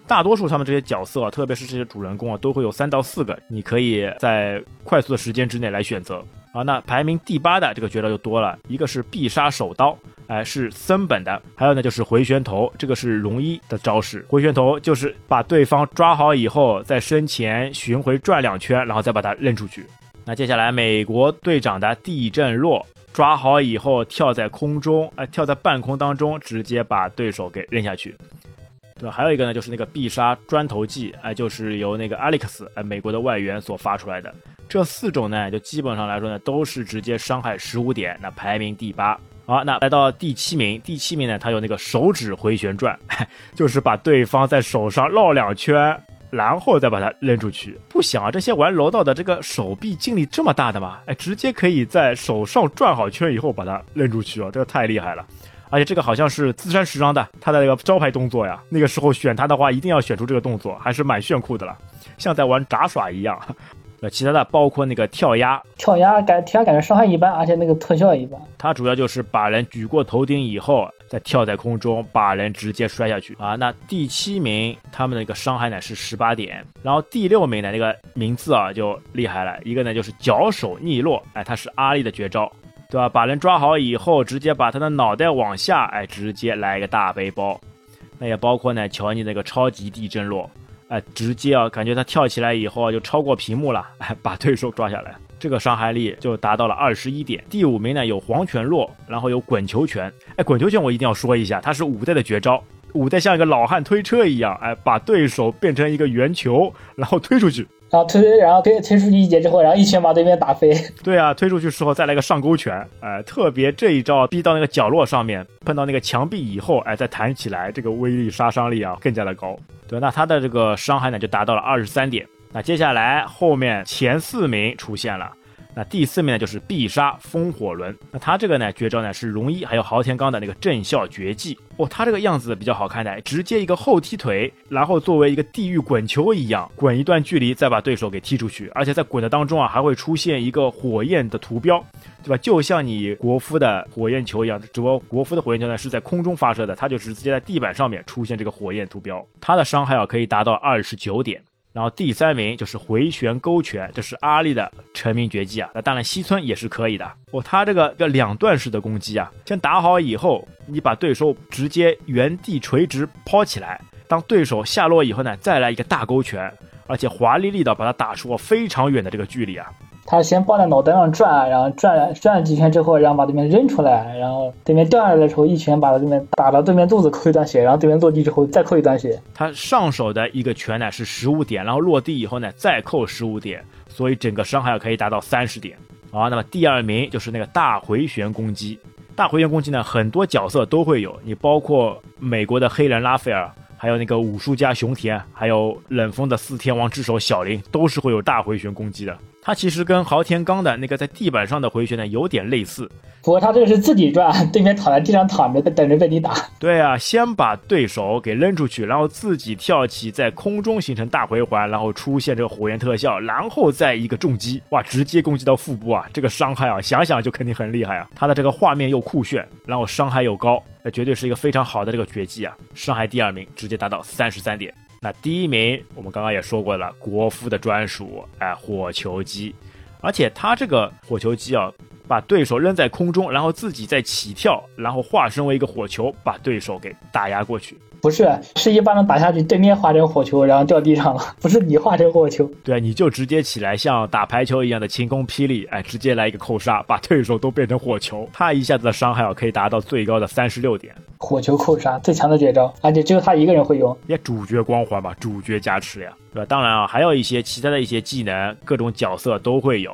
大多数他们这些角色，啊特别是这些主人公啊，都会有三到四个，你可以在快速的时间之内来选择。啊，那排名第八的这个绝招就多了，一个是必杀手刀。哎，是森本的，还有呢，就是回旋头，这个是龙一的招式。回旋头就是把对方抓好以后，在身前巡回转两圈，然后再把他扔出去。那接下来，美国队长的地震落，抓好以后跳在空中，哎，跳在半空当中，直接把对手给扔下去。对吧？还有一个呢，就是那个必杀砖头技，哎，就是由那个 Alex，哎，美国的外援所发出来的。这四种呢，就基本上来说呢，都是直接伤害十五点，那排名第八。好，那来到第七名，第七名呢，他有那个手指回旋转，[laughs] 就是把对方在手上绕两圈，然后再把它扔出去。不想啊，这些玩柔道的这个手臂劲力这么大的吗？哎，直接可以在手上转好圈以后把它扔出去哦，这个太厉害了。而且这个好像是资山时装的他的那个招牌动作呀。那个时候选他的话，一定要选出这个动作，还是蛮炫酷的了，像在玩杂耍一样。呃，其他的包括那个跳压，跳压感跳压感觉伤害一般，而且那个特效一般。它主要就是把人举过头顶以后，再跳在空中，把人直接摔下去啊。那第七名他们的一个伤害呢是十八点，然后第六名的那个名字啊就厉害了，一个呢就是脚手逆落，哎，它是阿力的绝招，对吧？把人抓好以后，直接把他的脑袋往下，哎，直接来一个大背包。那也包括呢乔尼那个超级地震落。哎，直接啊，感觉他跳起来以后啊，就超过屏幕了，[laughs] 哎，把对手抓下来，这个伤害力就达到了二十一点。第五名呢有黄泉落，然后有滚球拳。哎，滚球拳我一定要说一下，它是五代的绝招，五代像一个老汉推车一样，哎，把对手变成一个圆球，然后推出去。然后推，然后推推出去一节之后，然后一拳把对面打飞。[laughs] 对啊，推出去时候再来个上勾拳，哎，特别这一招逼到那个角落上面，碰到那个墙壁以后，哎，再弹起来，这个威力杀伤力啊更加的高。对，那他的这个伤害呢就达到了二十三点。那接下来后面前四名出现了。那第四面呢，就是必杀风火轮。那他这个呢，绝招呢是龙一还有豪田刚的那个镇效绝技哦。他这个样子比较好看的，直接一个后踢腿，然后作为一个地狱滚球一样滚一段距离，再把对手给踢出去。而且在滚的当中啊，还会出现一个火焰的图标，对吧？就像你国服的火焰球一样，只不过国服的火焰球呢是在空中发射的，它就是直接在地板上面出现这个火焰图标。它的伤害啊可以达到二十九点。然后第三名就是回旋勾拳，这是阿力的成名绝技啊。那当然西村也是可以的哦。他这个要两段式的攻击啊，先打好以后，你把对手直接原地垂直抛起来，当对手下落以后呢，再来一个大勾拳，而且华丽丽的把他打出非常远的这个距离啊。他先抱在脑袋上转，然后转转几圈之后，然后把对面扔出来，然后对面掉下来的时候，一拳把对面打到对面肚子扣一段血，然后对面落地之后再扣一段血。他上手的一个拳呢是十五点，然后落地以后呢再扣十五点，所以整个伤害可以达到三十点。好，那么第二名就是那个大回旋攻击。大回旋攻击呢，很多角色都会有，你包括美国的黑人拉斐尔，还有那个武术家熊田，还有冷锋的四天王之首小林，都是会有大回旋攻击的。它其实跟豪田刚的那个在地板上的回旋呢有点类似，不过他这个是自己转，对面躺在地上躺着，等着被你打。对啊，先把对手给扔出去，然后自己跳起，在空中形成大回环，然后出现这个火焰特效，然后再一个重击，哇，直接攻击到腹部啊！这个伤害啊，想想就肯定很厉害啊。他的这个画面又酷炫，然后伤害又高，那绝对是一个非常好的这个绝技啊！伤害第二名，直接达到三十三点。那第一名，我们刚刚也说过了，国服的专属，哎，火球机，而且他这个火球机啊，把对手扔在空中，然后自己再起跳，然后化身为一个火球，把对手给打压过去。不是，是一巴掌打下去，对面化成火球，然后掉地上了。[laughs] 不是你化成火球，对，你就直接起来，像打排球一样的晴空霹雳，哎，直接来一个扣杀，把对手都变成火球。他一下子的伤害啊，可以达到最高的三十六点。火球扣杀最强的绝招，而且只有他一个人会用，也主角光环吧，主角加持呀，对吧？当然啊，还有一些其他的一些技能，各种角色都会有。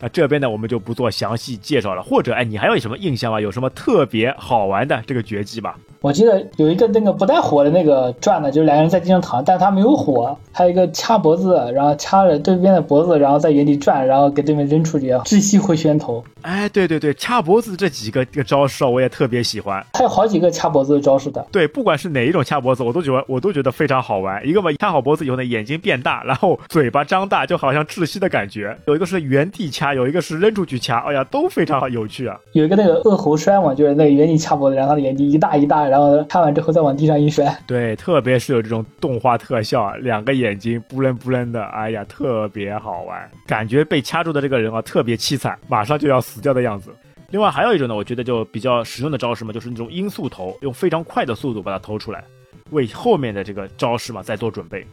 那这边呢，我们就不做详细介绍了。或者，哎，你还有什么印象吗？有什么特别好玩的这个绝技吗？我记得有一个那个不带火的那个转的，就是两个人在地上躺，但他没有火。还有一个掐脖子，然后掐着对面的脖子，然后在原地转，然后给对面扔出去，窒息回旋头。哎，对对对，掐脖子这几个这个招式我也特别喜欢。还有好几个掐脖子的招式的。对，不管是哪一种掐脖子，我都觉得我都觉得非常好玩。一个嘛，掐好脖子以后呢，眼睛变大，然后嘴巴张大，就好像窒息的感觉。有一个是原地掐，有一个是扔出去掐，哎呀，都非常有趣啊。有一个那个恶猴摔嘛，就是那个原地掐脖子，然后他的眼睛一大一大，然后掐完之后再往地上一摔。对，特别是有这种动画特效，两个眼睛不愣不愣的，哎呀，特别好玩。感觉被掐住的这个人啊，特别凄惨，马上就要死掉的样子。另外还有一种呢，我觉得就比较实用的招式嘛，就是那种音速投，用非常快的速度把它投出来，为后面的这个招式嘛再做准备。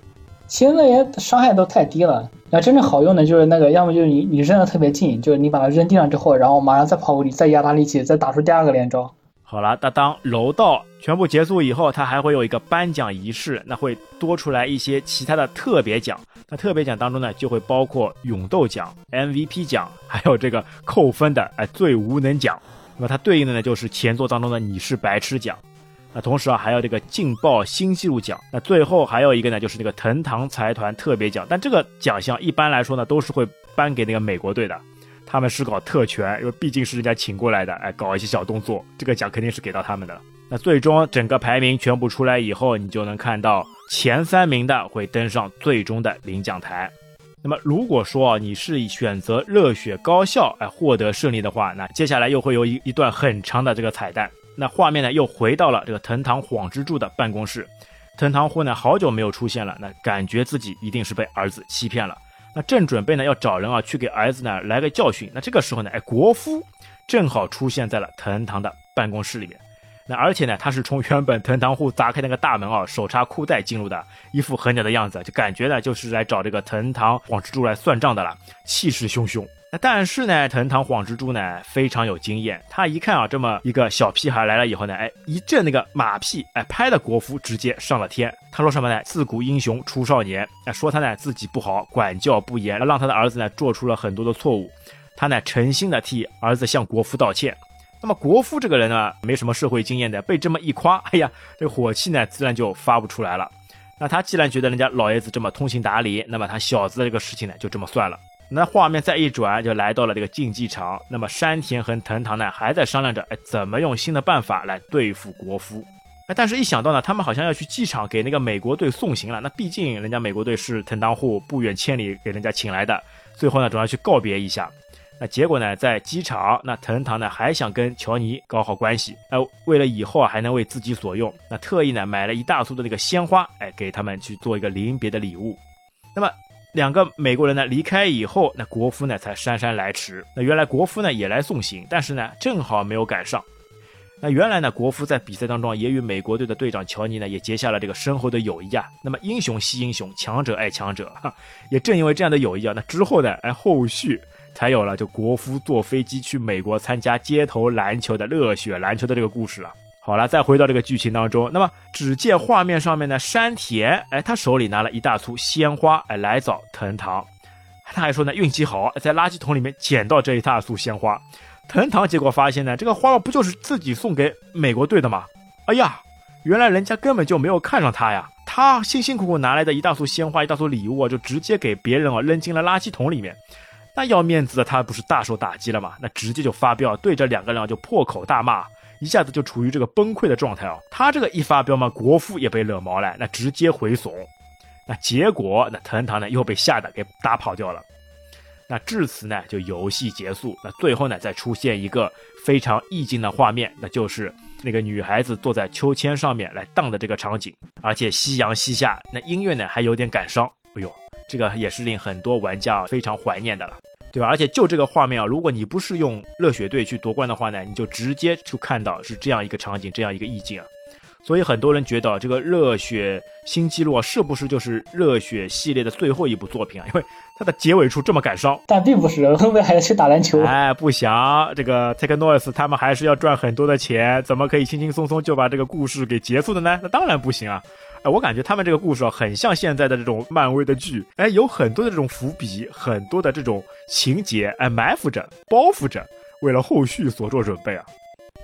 其实那些伤害都太低了，那真正好用的就是那个，要么就是你你扔的特别近，就是你把它扔地上之后，然后马上再跑过去，再压大力气，再打出第二个连招。好了，那当柔道全部结束以后，它还会有一个颁奖仪式，那会多出来一些其他的特别奖。那特别奖当中呢，就会包括勇斗奖、MVP 奖，[laughs] 还有这个扣分的哎最无能奖。那么它对应的呢就是前作当中的你是白痴奖。那同时啊，还有这个劲爆新纪录奖。那最后还有一个呢，就是那个藤堂财团特别奖。但这个奖项一般来说呢，都是会颁给那个美国队的，他们是搞特权，因为毕竟是人家请过来的，哎，搞一些小动作，这个奖肯定是给到他们的。那最终整个排名全部出来以后，你就能看到前三名的会登上最终的领奖台。那么如果说啊你是选择热血高校哎获得胜利的话，那接下来又会有一一段很长的这个彩蛋。那画面呢，又回到了这个藤堂晃之助的办公室。藤堂户呢，好久没有出现了，那感觉自己一定是被儿子欺骗了。那正准备呢，要找人啊去给儿子呢来个教训。那这个时候呢，哎，国夫正好出现在了藤堂的办公室里面。那而且呢，他是从原本藤堂户砸开那个大门啊，手插裤带进入的，一副狠屌的样子，就感觉呢就是来找这个藤堂晃之助来算账的了，气势汹汹。但是呢，藤堂晃之助呢非常有经验，他一看啊，这么一个小屁孩来了以后呢，哎，一阵那个马屁，哎，拍的国夫直接上了天。他说什么呢？自古英雄出少年，哎，说他呢自己不好，管教不严，让他的儿子呢做出了很多的错误。他呢诚心的替儿子向国夫道歉。那么国夫这个人呢，没什么社会经验的，被这么一夸，哎呀，这火气呢自然就发不出来了。那他既然觉得人家老爷子这么通情达理，那么他小子的这个事情呢就这么算了。那画面再一转，就来到了这个竞技场。那么山田和藤堂呢，还在商量着，哎，怎么用新的办法来对付国夫。哎，但是一想到呢，他们好像要去机场给那个美国队送行了。那毕竟人家美国队是藤堂户不远千里给人家请来的，最后呢，总要去告别一下。那结果呢，在机场，那藤堂呢还想跟乔尼搞好关系，哎，为了以后啊还能为自己所用，那特意呢买了一大束的那个鲜花，哎，给他们去做一个临别的礼物。那么。两个美国人呢离开以后，那国夫呢才姗姗来迟。那原来国夫呢也来送行，但是呢正好没有赶上。那原来呢国夫在比赛当中也与美国队的队长乔尼呢也结下了这个深厚的友谊啊。那么英雄惜英雄，强者爱强者，哈，[laughs] 也正因为这样的友谊啊，那之后呢，哎后续才有了就国夫坐飞机去美国参加街头篮球的热血篮球的这个故事了。好了，再回到这个剧情当中，那么只见画面上面呢，山田，哎，他手里拿了一大簇鲜花，哎，来找藤堂。他还说呢，运气好，在垃圾桶里面捡到这一大束鲜花。藤堂结果发现呢，这个花不就是自己送给美国队的吗？哎呀，原来人家根本就没有看上他呀！他辛辛苦苦拿来的一大束鲜花，一大束礼物啊，就直接给别人啊扔进了垃圾桶里面。那要面子的他不是大受打击了吗？那直接就发飙，对着两个人就破口大骂。一下子就处于这个崩溃的状态啊！他这个一发飙嘛，国父也被惹毛了，那直接回怂。那结果，那藤堂呢又被吓得给打跑掉了。那至此呢，就游戏结束。那最后呢，再出现一个非常意境的画面，那就是那个女孩子坐在秋千上面来荡的这个场景，而且夕阳西下，那音乐呢还有点感伤。哎呦，这个也是令很多玩家非常怀念的了。对吧？而且就这个画面啊，如果你不是用热血队去夺冠的话呢，你就直接就看到是这样一个场景，这样一个意境啊。所以很多人觉得这个热血新纪录啊，是不是就是热血系列的最后一部作品啊？[laughs] 因为它的结尾处这么感伤。但并不是，后面还要去打篮球。哎，不想这个 Take Noise 他们还是要赚很多的钱，怎么可以轻轻松松就把这个故事给结束的呢？那当然不行啊。哎，我感觉他们这个故事啊，很像现在的这种漫威的剧，哎，有很多的这种伏笔，很多的这种情节，哎，埋伏着，包袱着，为了后续所做准备啊，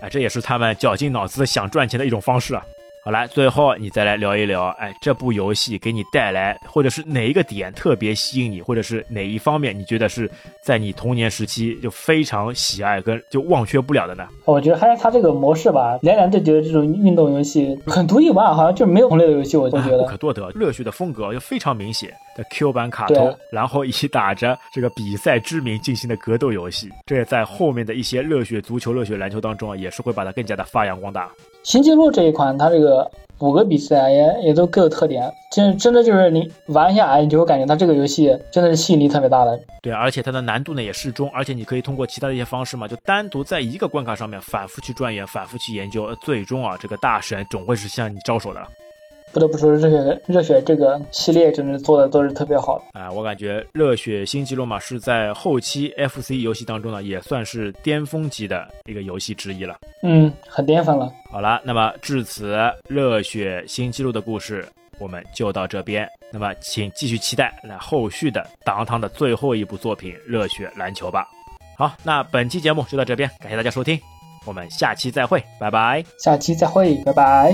哎，这也是他们绞尽脑汁想赚钱的一种方式啊。好了，最后你再来聊一聊，哎，这部游戏给你带来，或者是哪一个点特别吸引你，或者是哪一方面你觉得是在你童年时期就非常喜爱跟就忘却不了的呢？我觉得还是它这个模式吧，连连对决的这种运动游戏很独一无二，好像就没有同类的游戏，我就觉得不可多得。热血的风格就非常明显的 Q 版卡通，然后以打着这个比赛之名进行的格斗游戏，这也在后面的一些热血足球、热血篮球当中啊，也是会把它更加的发扬光大。新纪录这一款，它这个五个比赛也也都各有特点，真真的就是你玩一下来，你就会感觉它这个游戏真的是吸引力特别大的。对，而且它的难度呢也适中，而且你可以通过其他的一些方式嘛，就单独在一个关卡上面反复去钻研，反复去研究，最终啊，这个大神总会是向你招手的。不得不说，热血热血这个系列真的做的都是特别好的啊！我感觉热血新纪录嘛是在后期 FC 游戏当中呢，也算是巅峰级的一个游戏之一了。嗯，很巅峰了。好了，那么至此，热血新纪录的故事我们就到这边。那么，请继续期待那后续的当当的最后一部作品《热血篮球》吧。好，那本期节目就到这边，感谢大家收听，我们下期再会，拜拜。下期再会，拜拜。